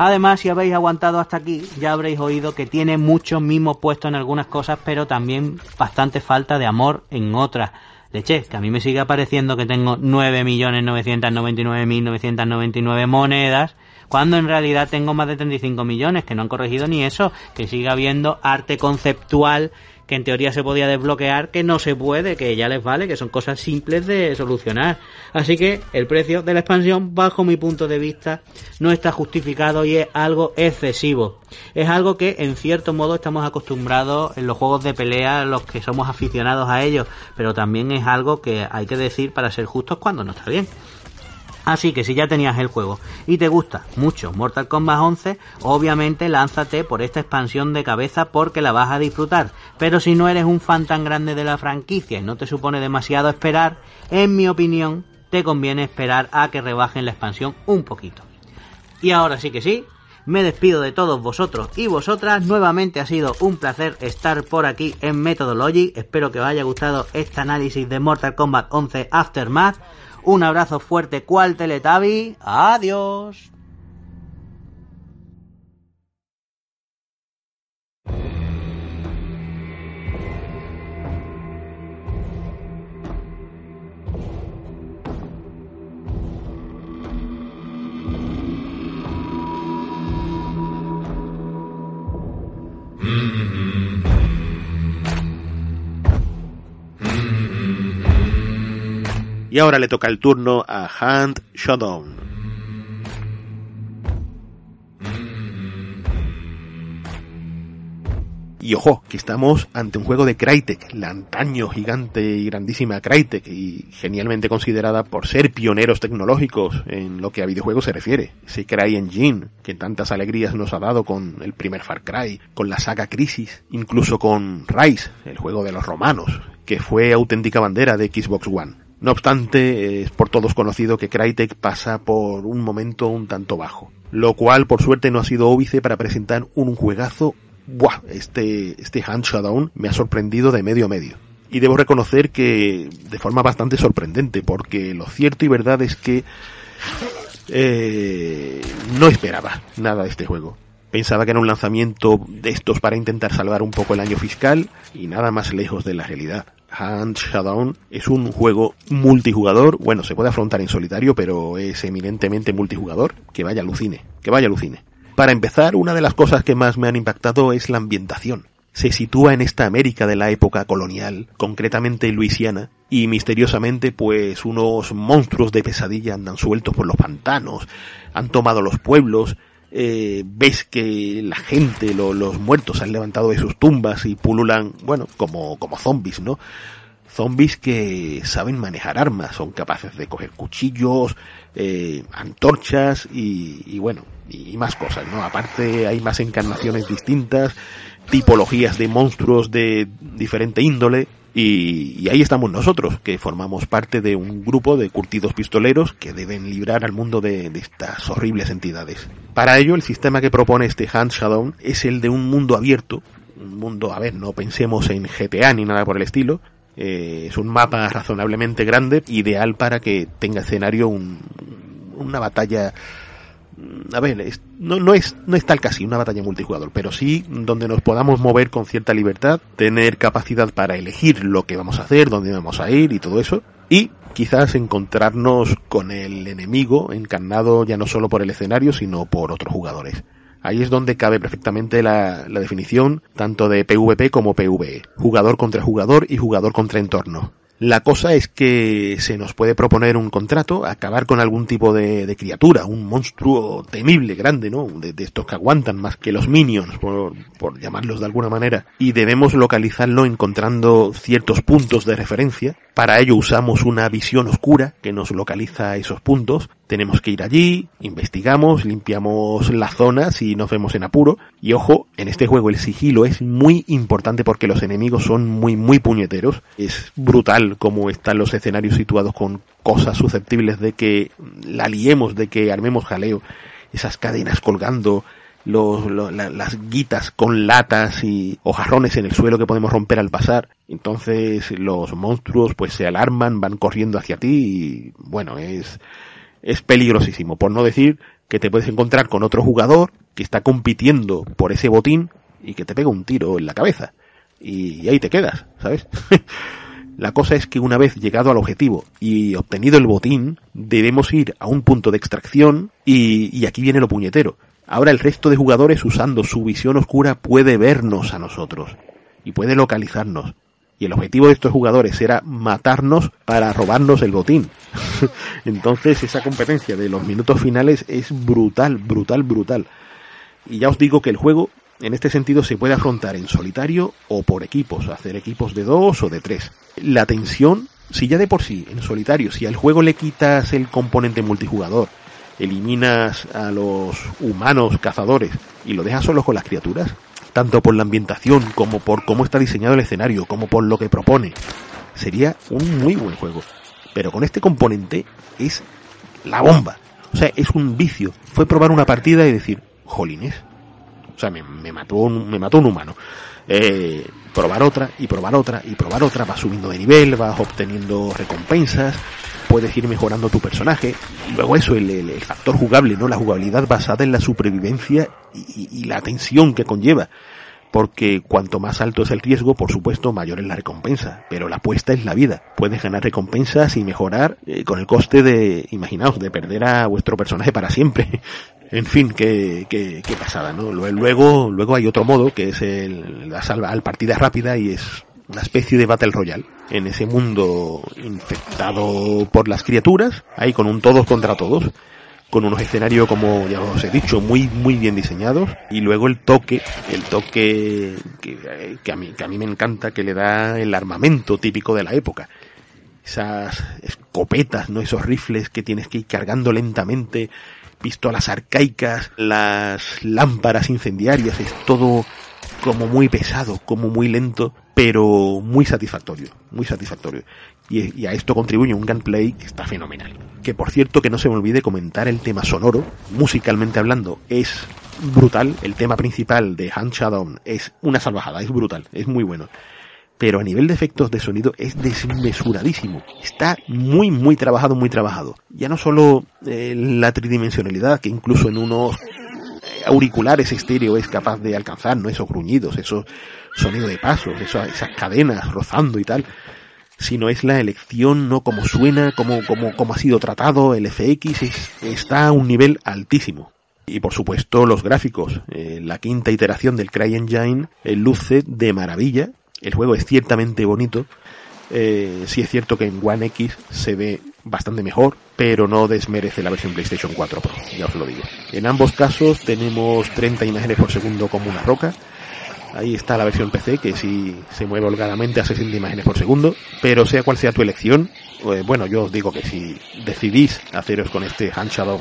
Además, si habéis aguantado hasta aquí, ya habréis oído que tiene muchos mismos puestos en algunas cosas, pero también bastante falta de amor en otras. Leche, que a mí me sigue apareciendo que tengo 9.999.999 monedas, cuando en realidad tengo más de 35 millones, que no han corregido ni eso, que sigue habiendo arte conceptual que en teoría se podía desbloquear, que no se puede, que ya les vale, que son cosas simples de solucionar. Así que el precio de la expansión, bajo mi punto de vista, no está justificado y es algo excesivo. Es algo que en cierto modo estamos acostumbrados en los juegos de pelea, los que somos aficionados a ellos, pero también es algo que hay que decir para ser justos cuando no está bien. Así que si ya tenías el juego y te gusta mucho Mortal Kombat 11, obviamente lánzate por esta expansión de cabeza porque la vas a disfrutar. Pero si no eres un fan tan grande de la franquicia y no te supone demasiado esperar, en mi opinión, te conviene esperar a que rebajen la expansión un poquito. Y ahora sí que sí, me despido de todos vosotros y vosotras. Nuevamente ha sido un placer estar por aquí en Methodology. Espero que os haya gustado este análisis de Mortal Kombat 11 Aftermath. Un abrazo fuerte, cual Teletabi. Adiós. Y ahora le toca el turno a Hunt Showdown. Y ojo, que estamos ante un juego de Crytek, la antaño gigante y grandísima Crytek, y genialmente considerada por ser pioneros tecnológicos en lo que a videojuegos se refiere. Ese Cry Engine, que tantas alegrías nos ha dado con el primer Far Cry, con la saga Crisis, incluso con Rise, el juego de los romanos, que fue auténtica bandera de Xbox One. No obstante, es por todos conocido que Crytek pasa por un momento un tanto bajo, lo cual por suerte no ha sido óbice para presentar un juegazo. Buah, este, este Hand me ha sorprendido de medio a medio. Y debo reconocer que de forma bastante sorprendente, porque lo cierto y verdad es que eh, no esperaba nada de este juego. Pensaba que era un lanzamiento de estos para intentar salvar un poco el año fiscal y nada más lejos de la realidad. Hand Showdown es un juego multijugador, bueno, se puede afrontar en solitario, pero es eminentemente multijugador, que vaya alucine, que vaya alucine. Para empezar, una de las cosas que más me han impactado es la ambientación. Se sitúa en esta América de la época colonial, concretamente Luisiana, y misteriosamente pues unos monstruos de pesadilla andan sueltos por los pantanos, han tomado los pueblos, eh, ves que la gente, los muertos han levantado de sus tumbas y pululan, bueno, como, como zombies, ¿no? zombies que saben manejar armas, son capaces de coger cuchillos, eh, antorchas y, y bueno, y más cosas, ¿no? Aparte hay más encarnaciones distintas, tipologías de monstruos de diferente índole, y, ahí estamos nosotros, que formamos parte de un grupo de curtidos pistoleros que deben librar al mundo de, estas horribles entidades. Para ello, el sistema que propone este Hand Shadow es el de un mundo abierto, un mundo, a ver, no pensemos en GTA ni nada por el estilo, eh, es un mapa razonablemente grande, ideal para que tenga escenario un, una batalla a ver, no, no, es, no es tal casi una batalla multijugador, pero sí donde nos podamos mover con cierta libertad, tener capacidad para elegir lo que vamos a hacer, dónde vamos a ir y todo eso, y quizás encontrarnos con el enemigo encarnado ya no solo por el escenario, sino por otros jugadores. Ahí es donde cabe perfectamente la, la definición tanto de PvP como PvE, jugador contra jugador y jugador contra entorno. La cosa es que se nos puede proponer un contrato, acabar con algún tipo de, criatura, un monstruo temible, grande, ¿no? De, estos que aguantan más que los minions, por, por llamarlos de alguna manera, y debemos localizarlo encontrando ciertos puntos de referencia. Para ello usamos una visión oscura que nos localiza esos puntos. Tenemos que ir allí, investigamos, limpiamos las zonas y nos vemos en apuro. Y ojo, en este juego el sigilo es muy importante porque los enemigos son muy, muy puñeteros. Es brutal como están los escenarios situados con cosas susceptibles de que la liemos, de que armemos jaleo. Esas cadenas colgando, los, los, la, las guitas con latas y hojarrones en el suelo que podemos romper al pasar. Entonces los monstruos pues se alarman, van corriendo hacia ti y bueno, es, es peligrosísimo. Por no decir que te puedes encontrar con otro jugador que está compitiendo por ese botín y que te pega un tiro en la cabeza. Y ahí te quedas, ¿sabes? La cosa es que una vez llegado al objetivo y obtenido el botín, debemos ir a un punto de extracción y, y aquí viene lo puñetero. Ahora el resto de jugadores usando su visión oscura puede vernos a nosotros y puede localizarnos. Y el objetivo de estos jugadores era matarnos para robarnos el botín. Entonces esa competencia de los minutos finales es brutal, brutal, brutal. Y ya os digo que el juego en este sentido se puede afrontar en solitario o por equipos, hacer equipos de dos o de tres. La tensión, si ya de por sí en solitario, si al juego le quitas el componente multijugador, eliminas a los humanos cazadores y lo dejas solo con las criaturas, tanto por la ambientación como por cómo está diseñado el escenario, como por lo que propone, sería un muy buen juego. Pero con este componente es la bomba. O sea, es un vicio. Fue probar una partida y decir, jolines. O sea, me, me mató un, me mató un humano. Eh, probar otra y probar otra y probar otra, vas subiendo de nivel, vas obteniendo recompensas, puedes ir mejorando tu personaje. Y luego eso, el, el, factor jugable, ¿no? La jugabilidad basada en la supervivencia y, y, la tensión que conlleva. Porque cuanto más alto es el riesgo, por supuesto, mayor es la recompensa. Pero la apuesta es la vida. Puedes ganar recompensas y mejorar eh, con el coste de, imaginaos, de perder a vuestro personaje para siempre. En fin, qué, qué, qué pasada, ¿no? Luego, luego hay otro modo que es el, la salva al partida rápida y es una especie de Battle Royale en ese mundo infectado por las criaturas, ahí con un todos contra todos, con unos escenarios como ya os he dicho muy muy bien diseñados y luego el toque, el toque que, que a mí que a mí me encanta que le da el armamento típico de la época. Esas escopetas, no esos rifles que tienes que ir cargando lentamente, pistolas arcaicas, las lámparas incendiarias, es todo como muy pesado, como muy lento, pero muy satisfactorio, muy satisfactorio. Y, a esto contribuye un gameplay que está fenomenal. Que por cierto, que no se me olvide comentar el tema sonoro, musicalmente hablando, es brutal. El tema principal de Hand Shadow es una salvajada, es brutal, es muy bueno. Pero a nivel de efectos de sonido es desmesuradísimo. Está muy, muy trabajado, muy trabajado. Ya no solo eh, la tridimensionalidad, que incluso en unos auriculares estéreo es capaz de alcanzar, ¿no? Esos gruñidos, esos sonidos de pasos, eso, esas cadenas rozando y tal, sino es la elección, ¿no? Como suena, como, como, como ha sido tratado, el FX es, está a un nivel altísimo. Y por supuesto los gráficos, eh, la quinta iteración del CryEngine eh, luce de maravilla, el juego es ciertamente bonito, eh, sí es cierto que en One X se ve bastante mejor, pero no desmerece la versión PlayStation 4 Pro, ya os lo digo. En ambos casos tenemos 30 imágenes por segundo como una roca, Ahí está la versión PC que sí se mueve holgadamente a 60 imágenes por segundo, pero sea cual sea tu elección, pues bueno, yo os digo que si decidís haceros con este Hand Shadow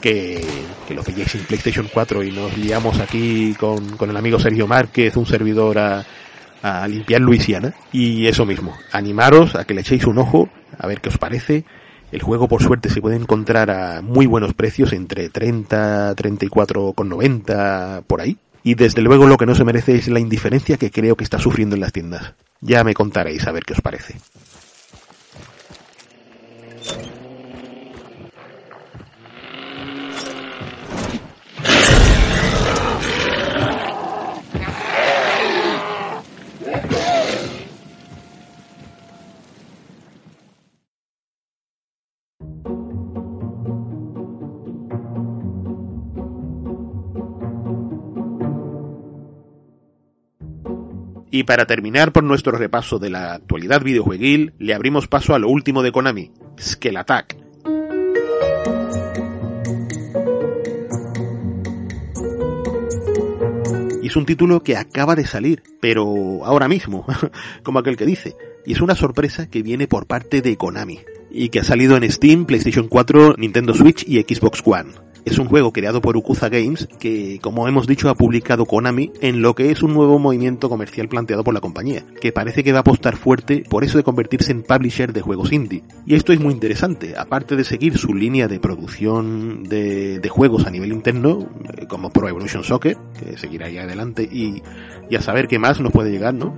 que, que lo pilléis en PlayStation 4 y nos liamos aquí con, con el amigo Sergio Márquez, un servidor a, a limpiar Luisiana. Y eso mismo, animaros a que le echéis un ojo, a ver qué os parece. El juego por suerte se puede encontrar a muy buenos precios, entre 30, 34,90 por ahí. Y desde luego lo que no se merece es la indiferencia que creo que está sufriendo en las tiendas. Ya me contaréis a ver qué os parece. Y para terminar por nuestro repaso de la actualidad videojueguil, le abrimos paso a lo último de Konami, Skell Attack. Y es un título que acaba de salir, pero ahora mismo, como aquel que dice. Y es una sorpresa que viene por parte de Konami, y que ha salido en Steam, PlayStation 4, Nintendo Switch y Xbox One. Es un juego creado por Ukuza Games que, como hemos dicho, ha publicado Konami en lo que es un nuevo movimiento comercial planteado por la compañía, que parece que va a apostar fuerte por eso de convertirse en publisher de juegos indie. Y esto es muy interesante, aparte de seguir su línea de producción de, juegos a nivel interno, eh, como Pro Evolution Soccer, que seguirá ahí adelante, y, y a saber qué más nos puede llegar, ¿no?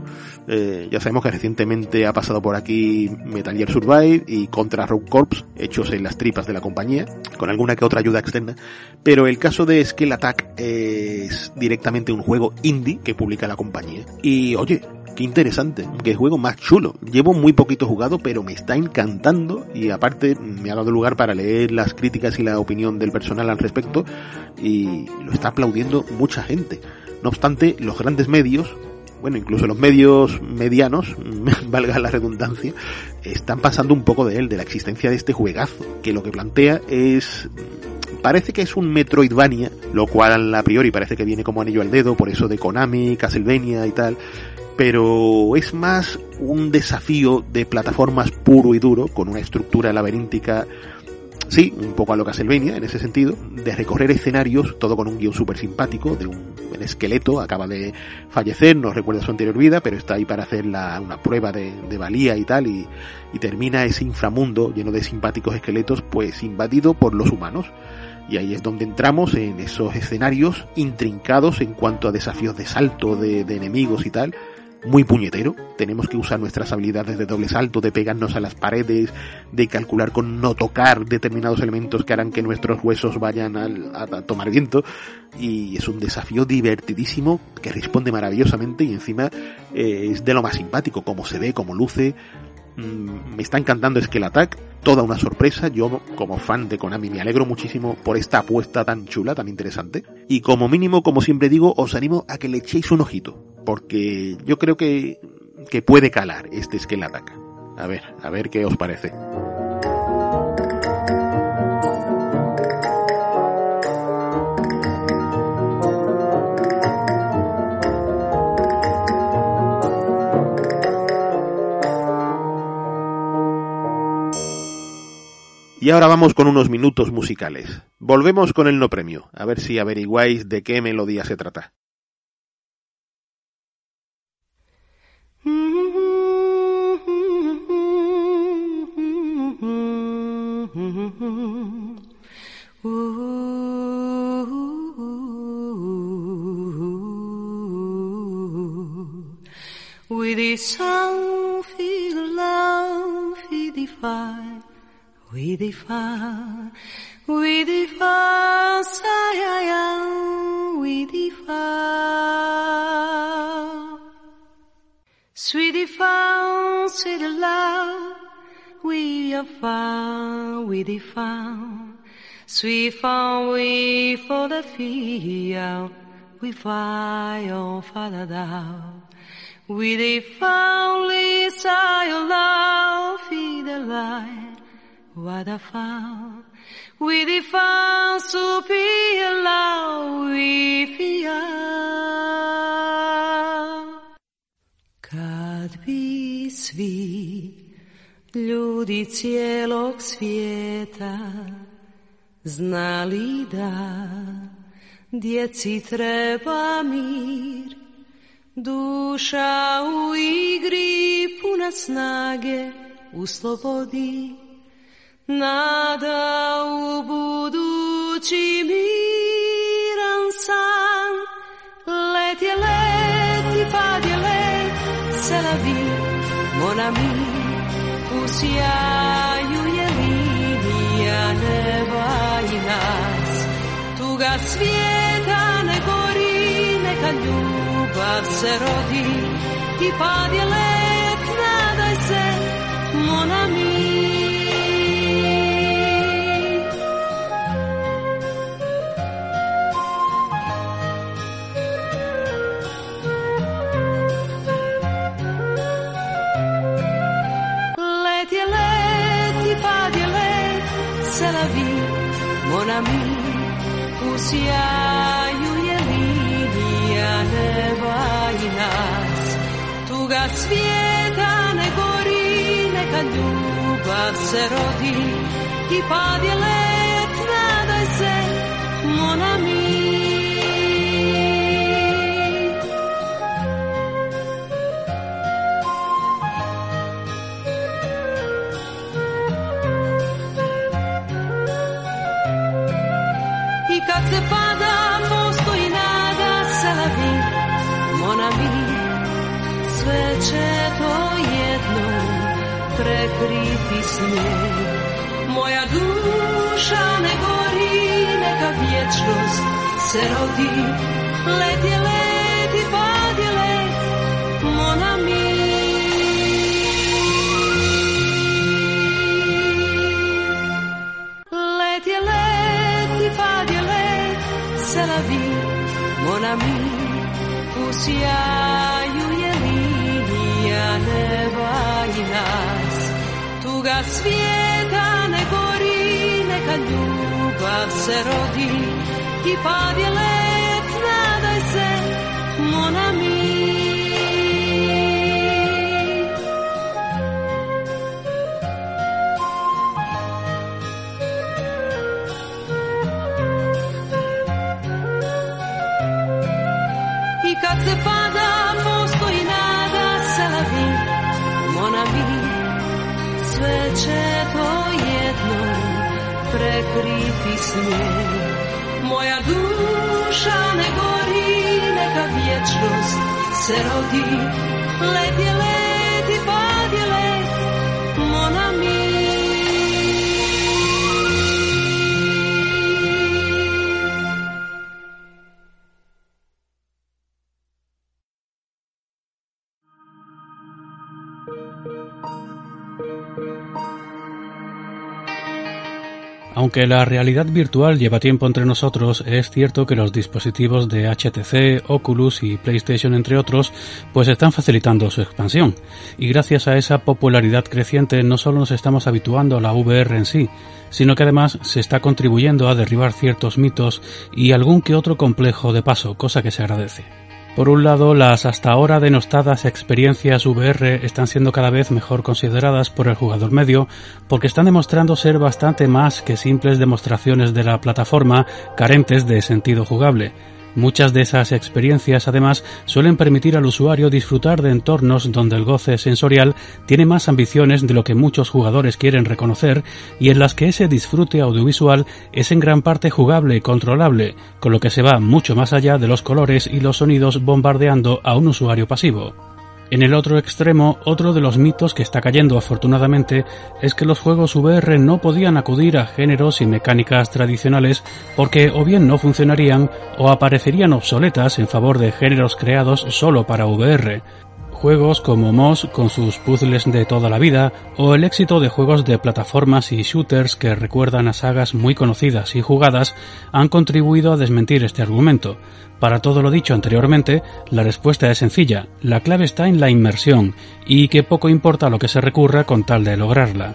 Eh, ya sabemos que recientemente ha pasado por aquí Metal Gear Survive y Contra Rogue Corps, hechos en las tripas de la compañía, con alguna que otra ayuda externa. Pero el caso de Scale Attack es directamente un juego indie que publica la compañía. Y oye, qué interesante, qué juego más chulo. Llevo muy poquito jugado, pero me está encantando y aparte me ha dado lugar para leer las críticas y la opinión del personal al respecto y lo está aplaudiendo mucha gente. No obstante, los grandes medios, bueno, incluso los medios medianos, valga la redundancia, están pasando un poco de él, de la existencia de este juegazo, que lo que plantea es parece que es un Metroidvania, lo cual a priori parece que viene como anillo al dedo, por eso de Konami, Castlevania y tal, pero es más un desafío de plataformas puro y duro, con una estructura laberíntica Sí, un poco a lo Castlevania en ese sentido, de recorrer escenarios, todo con un guion súper simpático, de un, un, esqueleto, acaba de fallecer, no recuerda su anterior vida, pero está ahí para hacer la, una prueba de, de valía y tal, y, y termina ese inframundo lleno de simpáticos esqueletos, pues invadido por los humanos. Y ahí es donde entramos en esos escenarios intrincados en cuanto a desafíos de salto de, de enemigos y tal, muy puñetero. Tenemos que usar nuestras habilidades de doble salto, de pegarnos a las paredes, de calcular con no tocar determinados elementos que harán que nuestros huesos vayan a, a, tomar viento. Y es un desafío divertidísimo que responde maravillosamente y encima eh, es de lo más simpático, como se ve, como luce. Mm, me está encantando Skull Attack, toda una sorpresa. Yo, como fan de Konami, me alegro muchísimo por esta apuesta tan chula, tan interesante. Y como mínimo, como siempre digo, os animo a que le echéis un ojito porque yo creo que, que puede calar este Skull Attack. A ver, a ver qué os parece. Y ahora vamos con unos minutos musicales. Volvemos con el no premio, a ver si averiguáis de qué melodía se trata. Fille des sangs, fille de love, fille des fire, we defy, we am we defy. Sweet defense, the love, we are far, we defy. Sweet far, we for the fear, we fire, oh, Father, thou. We the found, Lisa, your love, feed the light, what I found. We the found, superior love, we fear. Kad bi svi ljudi cijelog svijeta znali da djeci treba mir, duša u igri puna snage u slobodi, nada u budući miran san, let je let i pad je let, se la vi, mon ami, u sjaju je linija neba i nas, tuga svijeta ne gori, neka ljubav se rodi, i pad je let, nadaj se, mon ami. Let je let i pad je let, se la vi, mon ami, svijeta ne gori, neka i pad je mon prekriti snijeg. Moja duša ne gori, neka vječnost se rodi, let je let i pad je let, mon ami. Let je let i pad je let, se la vi, mon ami, u sjaju Tuga svijeta ne gori, neka ljubav se rodi, i pad prekriti snijeg. Moja duša ne gori, neka vječnost se rodi, let je let i Aunque la realidad virtual lleva tiempo entre nosotros, es cierto que los dispositivos de HTC, Oculus y PlayStation entre otros, pues están facilitando su expansión. Y gracias a esa popularidad creciente no solo nos estamos habituando a la VR en sí, sino que además se está contribuyendo a derribar ciertos mitos y algún que otro complejo de paso, cosa que se agradece. Por un lado, las hasta ahora denostadas experiencias VR están siendo cada vez mejor consideradas por el jugador medio porque están demostrando ser bastante más que simples demostraciones de la plataforma carentes de sentido jugable. Muchas de esas experiencias además suelen permitir al usuario disfrutar de entornos donde el goce sensorial tiene más ambiciones de lo que muchos jugadores quieren reconocer y en las que ese disfrute audiovisual es en gran parte jugable y controlable, con lo que se va mucho más allá de los colores y los sonidos bombardeando a un usuario pasivo. En el otro extremo, otro de los mitos que está cayendo afortunadamente es que los juegos VR no podían acudir a géneros y mecánicas tradicionales porque o bien no funcionarían o aparecerían obsoletas en favor de géneros creados solo para VR. Juegos como Moss con sus puzzles de toda la vida o el éxito de juegos de plataformas y shooters que recuerdan a sagas muy conocidas y jugadas han contribuido a desmentir este argumento. Para todo lo dicho anteriormente, la respuesta es sencilla, la clave está en la inmersión, y que poco importa lo que se recurra con tal de lograrla.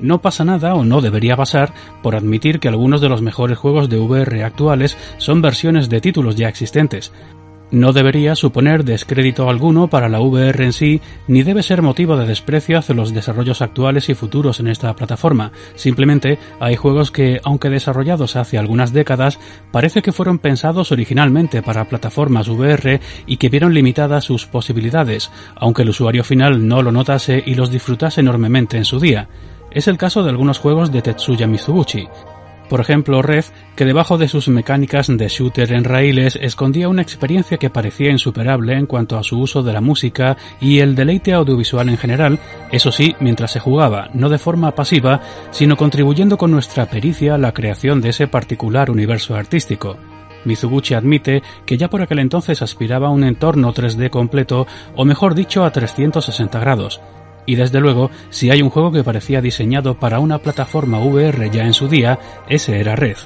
No pasa nada o no debería pasar por admitir que algunos de los mejores juegos de VR actuales son versiones de títulos ya existentes. No debería suponer descrédito alguno para la VR en sí, ni debe ser motivo de desprecio hacia los desarrollos actuales y futuros en esta plataforma. Simplemente hay juegos que, aunque desarrollados hace algunas décadas, parece que fueron pensados originalmente para plataformas VR y que vieron limitadas sus posibilidades, aunque el usuario final no lo notase y los disfrutase enormemente en su día. Es el caso de algunos juegos de Tetsuya Mizuguchi. Por ejemplo, Red, que debajo de sus mecánicas de shooter en raíles escondía una experiencia que parecía insuperable en cuanto a su uso de la música y el deleite audiovisual en general, eso sí, mientras se jugaba, no de forma pasiva, sino contribuyendo con nuestra pericia a la creación de ese particular universo artístico. Mizuguchi admite que ya por aquel entonces aspiraba a un entorno 3D completo, o mejor dicho, a 360 grados, y desde luego, si hay un juego que parecía diseñado para una plataforma VR ya en su día, ese era Red.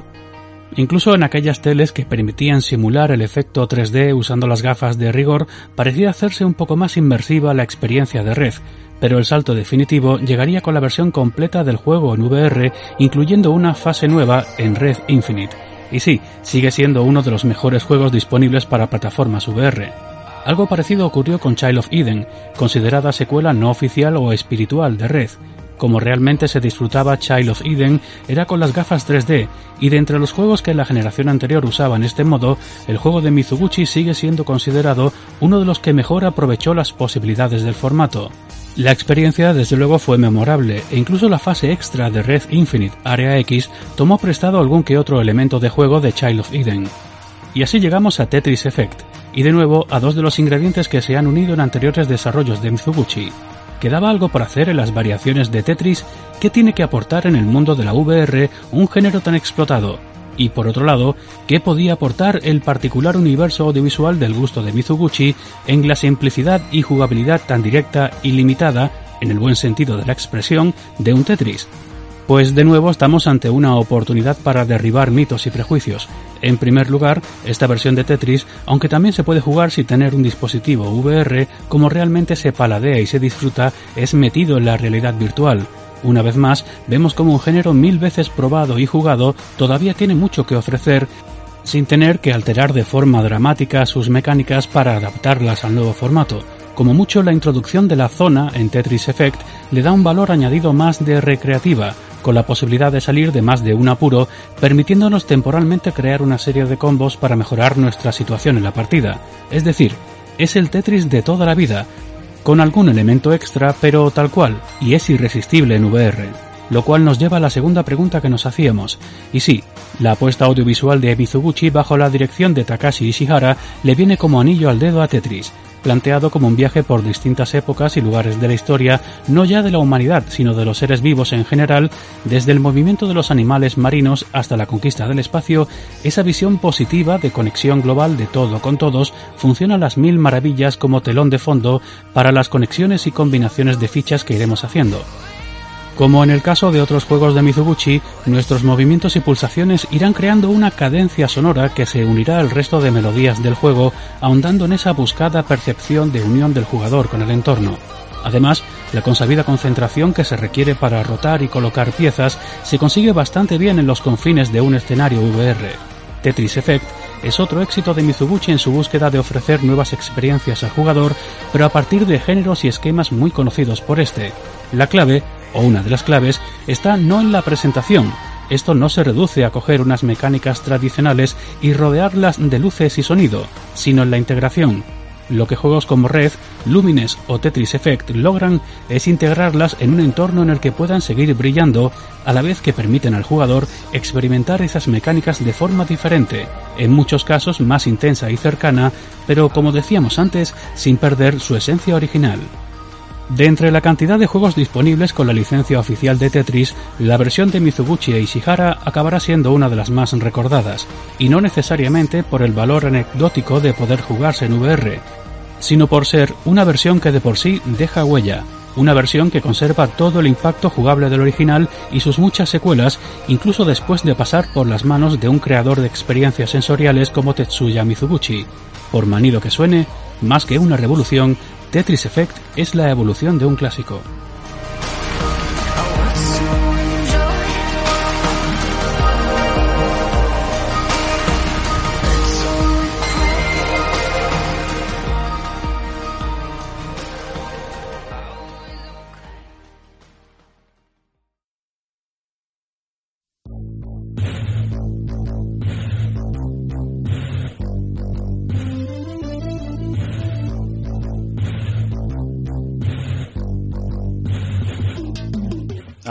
Incluso en aquellas teles que permitían simular el efecto 3D usando las gafas de rigor, parecía hacerse un poco más inmersiva la experiencia de Red, pero el salto definitivo llegaría con la versión completa del juego en VR, incluyendo una fase nueva en Red Infinite. Y sí, sigue siendo uno de los mejores juegos disponibles para plataformas VR. Algo parecido ocurrió con Child of Eden, considerada secuela no oficial o espiritual de Red. Como realmente se disfrutaba Child of Eden era con las gafas 3D, y de entre los juegos que la generación anterior usaban este modo, el juego de Mizuguchi sigue siendo considerado uno de los que mejor aprovechó las posibilidades del formato. La experiencia desde luego fue memorable e incluso la fase extra de Red Infinite Area X tomó prestado algún que otro elemento de juego de Child of Eden. Y así llegamos a Tetris Effect, y de nuevo a dos de los ingredientes que se han unido en anteriores desarrollos de Mizuguchi. ¿Quedaba algo por hacer en las variaciones de Tetris? ¿Qué tiene que aportar en el mundo de la VR un género tan explotado? Y por otro lado, ¿qué podía aportar el particular universo audiovisual del gusto de Mizuguchi en la simplicidad y jugabilidad tan directa y limitada, en el buen sentido de la expresión, de un Tetris? Pues de nuevo estamos ante una oportunidad para derribar mitos y prejuicios. En primer lugar, esta versión de Tetris, aunque también se puede jugar sin tener un dispositivo VR, como realmente se paladea y se disfruta, es metido en la realidad virtual. Una vez más, vemos como un género mil veces probado y jugado todavía tiene mucho que ofrecer sin tener que alterar de forma dramática sus mecánicas para adaptarlas al nuevo formato. Como mucho la introducción de la zona en Tetris Effect le da un valor añadido más de recreativa, con la posibilidad de salir de más de un apuro, permitiéndonos temporalmente crear una serie de combos para mejorar nuestra situación en la partida. Es decir, es el Tetris de toda la vida, con algún elemento extra, pero tal cual, y es irresistible en VR. Lo cual nos lleva a la segunda pregunta que nos hacíamos. Y sí, la apuesta audiovisual de Mizuguchi bajo la dirección de Takashi Ishihara le viene como anillo al dedo a Tetris, planteado como un viaje por distintas épocas y lugares de la historia, no ya de la humanidad, sino de los seres vivos en general, desde el movimiento de los animales marinos hasta la conquista del espacio, esa visión positiva de conexión global de todo con todos funciona a las mil maravillas como telón de fondo para las conexiones y combinaciones de fichas que iremos haciendo. Como en el caso de otros juegos de Mizuguchi, nuestros movimientos y pulsaciones irán creando una cadencia sonora que se unirá al resto de melodías del juego, ahondando en esa buscada percepción de unión del jugador con el entorno. Además, la consabida concentración que se requiere para rotar y colocar piezas se consigue bastante bien en los confines de un escenario VR. Tetris Effect es otro éxito de Mizuguchi en su búsqueda de ofrecer nuevas experiencias al jugador, pero a partir de géneros y esquemas muy conocidos por este. La clave o una de las claves, está no en la presentación. Esto no se reduce a coger unas mecánicas tradicionales y rodearlas de luces y sonido, sino en la integración. Lo que juegos como Red, Lumines o Tetris Effect logran es integrarlas en un entorno en el que puedan seguir brillando, a la vez que permiten al jugador experimentar esas mecánicas de forma diferente, en muchos casos más intensa y cercana, pero como decíamos antes, sin perder su esencia original. De entre la cantidad de juegos disponibles con la licencia oficial de Tetris, la versión de Mizuguchi e Ishihara acabará siendo una de las más recordadas, y no necesariamente por el valor anecdótico de poder jugarse en VR, sino por ser una versión que de por sí deja huella, una versión que conserva todo el impacto jugable del original y sus muchas secuelas, incluso después de pasar por las manos de un creador de experiencias sensoriales como Tetsuya Mizuguchi. Por manido que suene, más que una revolución, Tetris Effect es la evolución de un clásico.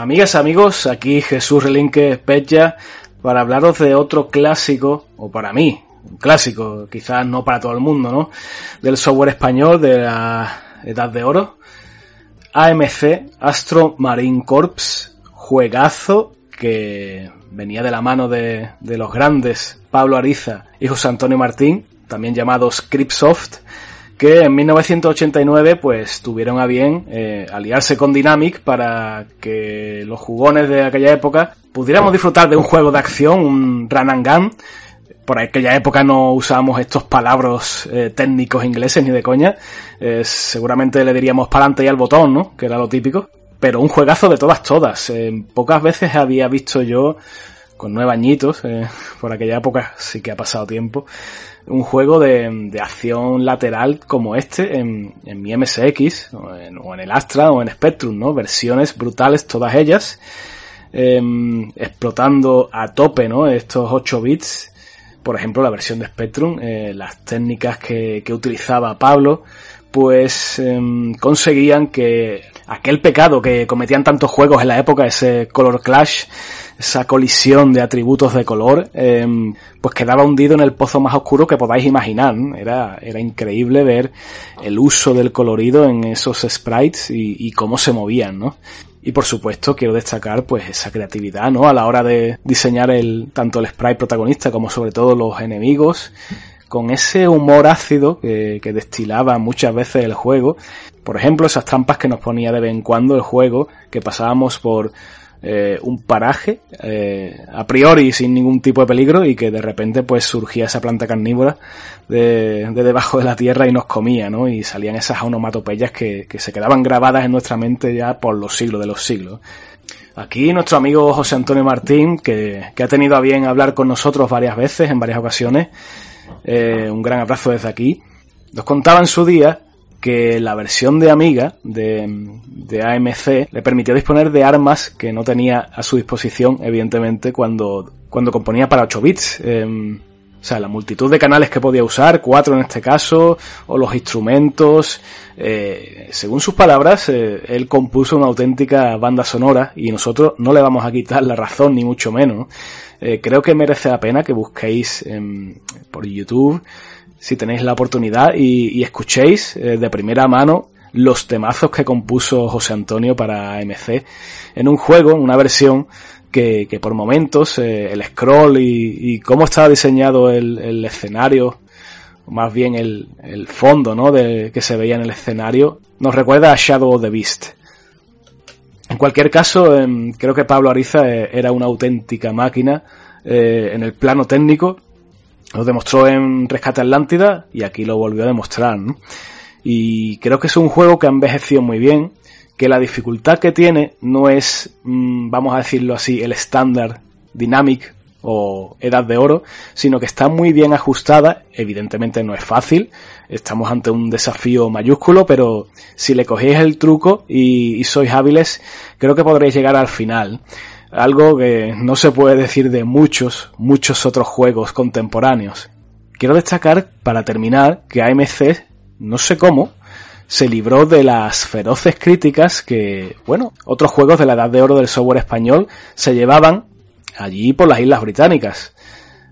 Amigas, amigos, aquí Jesús Relinque Pecha para hablaros de otro clásico, o para mí, un clásico, quizás no para todo el mundo, ¿no? Del software español de la Edad de Oro. AMC, Astro Marine Corps, juegazo que venía de la mano de, de los grandes Pablo Ariza y José Antonio Martín, también llamados Scriptsoft, que en 1989 pues tuvieron a bien eh, aliarse con Dynamic para que los jugones de aquella época pudiéramos disfrutar de un juego de acción, un run and gun. Por aquella época no usábamos estos palabras eh, técnicos ingleses ni de coña. Eh, seguramente le diríamos para adelante y al botón, ¿no? Que era lo típico. Pero un juegazo de todas, todas. pocas veces había visto yo, con nueve añitos, por aquella época sí que ha pasado tiempo, un juego de, de acción lateral como este en, en mi MSX, o en, el Astra, o en Spectrum, ¿no? Versiones brutales todas ellas, eh, explotando a tope, ¿no? Estos 8 bits. Por ejemplo, la versión de Spectrum, eh, las técnicas que, que, utilizaba Pablo, pues eh, conseguían que aquel pecado que cometían tantos juegos en la época, ese Color Clash, esa colisión de atributos de color, eh, pues quedaba hundido en el pozo más oscuro que podáis imaginar. Era, era increíble ver el uso del colorido en esos sprites y, y cómo se movían, ¿no? Y por supuesto quiero destacar pues esa creatividad, ¿no? A la hora de diseñar el, tanto el sprite protagonista como sobre todo los enemigos, con ese humor ácido que, que destilaba muchas veces el juego. Por ejemplo, esas trampas que nos ponía de vez en cuando el juego, que pasábamos por eh, un paraje eh, a priori sin ningún tipo de peligro y que de repente pues surgía esa planta carnívora de, de debajo de la tierra y nos comía, ¿no? Y salían esas onomatopeyas que, que se quedaban grabadas en nuestra mente ya por los siglos de los siglos. Aquí nuestro amigo José Antonio Martín, que, que ha tenido a bien hablar con nosotros varias veces, en varias ocasiones, eh, un gran abrazo desde aquí, nos contaba en su día que la versión de Amiga de, de, AMC le permitió disponer de armas que no tenía a su disposición, evidentemente, cuando, cuando componía para 8 bits. Eh, o sea, la multitud de canales que podía usar, cuatro en este caso, o los instrumentos. Eh, según sus palabras, eh, él compuso una auténtica banda sonora y nosotros no le vamos a quitar la razón, ni mucho menos. Eh, creo que merece la pena que busquéis por YouTube si tenéis la oportunidad y, escuchéis eh, de primera mano los temazos que compuso José Antonio para AMC en un juego, en una versión que, por momentos eh, el scroll y, cómo estaba diseñado el, escenario, más bien el, fondo ¿no? de, que se veía en el escenario, nos recuerda a Shadow of the Beast. En cualquier caso, eh, creo que Pablo Ariza eh, era una auténtica máquina en el plano técnico lo demostró en Rescate Atlántida y aquí lo volvió a demostrar. ¿no? Y creo que es un juego que ha envejecido muy bien, que la dificultad que tiene no es, mmm, vamos a decirlo así, el estándar Dynamic o Edad de Oro, sino que está muy bien ajustada, evidentemente no es fácil, estamos ante un desafío mayúsculo, pero si le cogéis el truco y sois hábiles, creo que podréis llegar al final algo que no se puede decir de muchos, muchos otros juegos contemporáneos. Quiero destacar, para terminar, que AMC, no sé cómo, se libró de las feroces críticas que, bueno, otros juegos de la edad de oro del software español se llevaban allí por las Islas Británicas.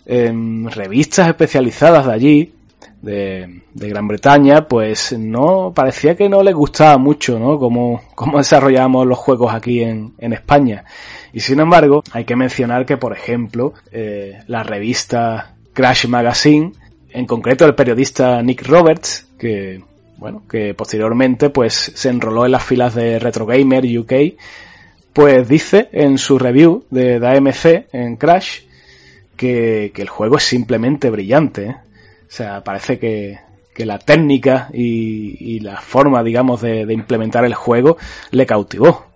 En revistas especializadas de allí, de, de, Gran Bretaña, pues no, parecía que no les gustaba mucho, ¿no? Cómo, cómo desarrollábamos los juegos aquí en, en España. Y sin embargo, hay que mencionar que, por ejemplo, eh, la revista Crash Magazine, en concreto el periodista Nick Roberts, que, bueno, que posteriormente pues se enroló en las filas de Retro Gamer UK, pues dice en su review de, AMC en Crash que, el juego es simplemente brillante. ¿eh? O sea, parece que, la técnica y, y, la forma, digamos, de, de implementar el juego le cautivó.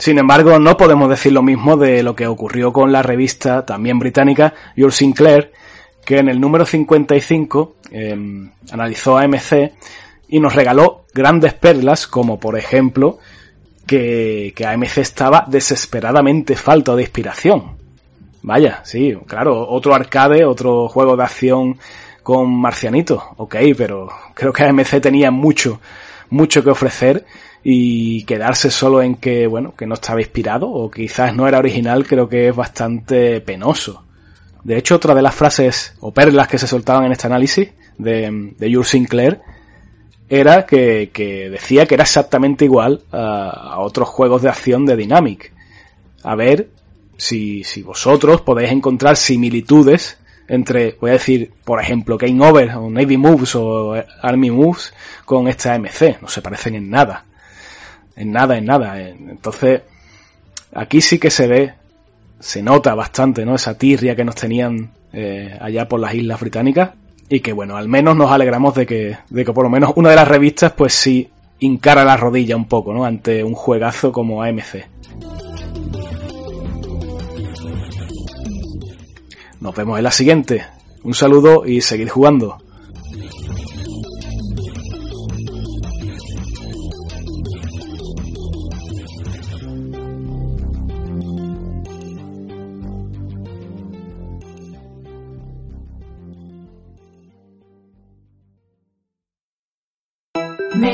Sin embargo, no podemos decir lo mismo de lo que ocurrió con la revista también británica Your Sinclair, que en el número 55 eh, analizó AMC y nos regaló grandes perlas como por ejemplo que, que AMC estaba desesperadamente falto de inspiración. Vaya, sí, claro, otro arcade, otro juego de acción con marcianito, ok, pero creo que AMC tenía mucho, mucho que ofrecer y quedarse solo en que, bueno, que no estaba inspirado o quizás no era original, creo que es bastante penoso. De hecho, otra de las frases o perlas que se soltaban en este análisis de, de Jules Sinclair era que, que, decía que era exactamente igual a, a, otros juegos de acción de Dynamic. A ver si, si vosotros podéis encontrar similitudes entre, voy a decir, por ejemplo, Game Over o Navy Moves o Army Moves con esta AMC. No se parecen en nada. En nada, en nada. Entonces, aquí sí que se ve, se nota bastante, ¿no? Esa tirria que nos tenían eh, allá por las islas británicas. Y que bueno, al menos nos alegramos de que, de que por lo menos una de las revistas pues sí hincara la rodilla un poco, ¿no? Ante un juegazo como AMC. Nos vemos en la siguiente. Un saludo y seguid jugando.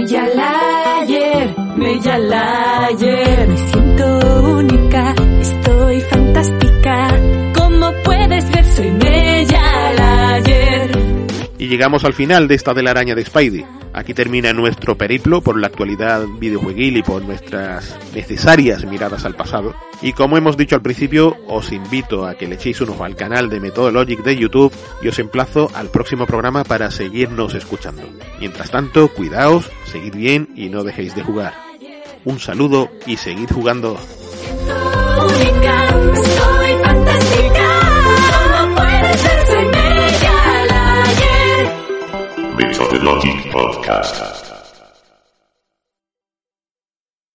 Mejalayer, llegamos al final de esta telaraña de Spidey. Aquí termina nuestro periplo por la actualidad videojueguil y por nuestras necesarias miradas al pasado. Y como hemos dicho al principio, os invito a que le echéis un ojo al canal de Methodologic de YouTube y os emplazo al próximo programa para seguirnos escuchando. Mientras tanto, cuidaos, seguid bien y no dejéis de jugar. Un saludo y seguid jugando. Ver, soy Mejalayer. Methodologic Podcast.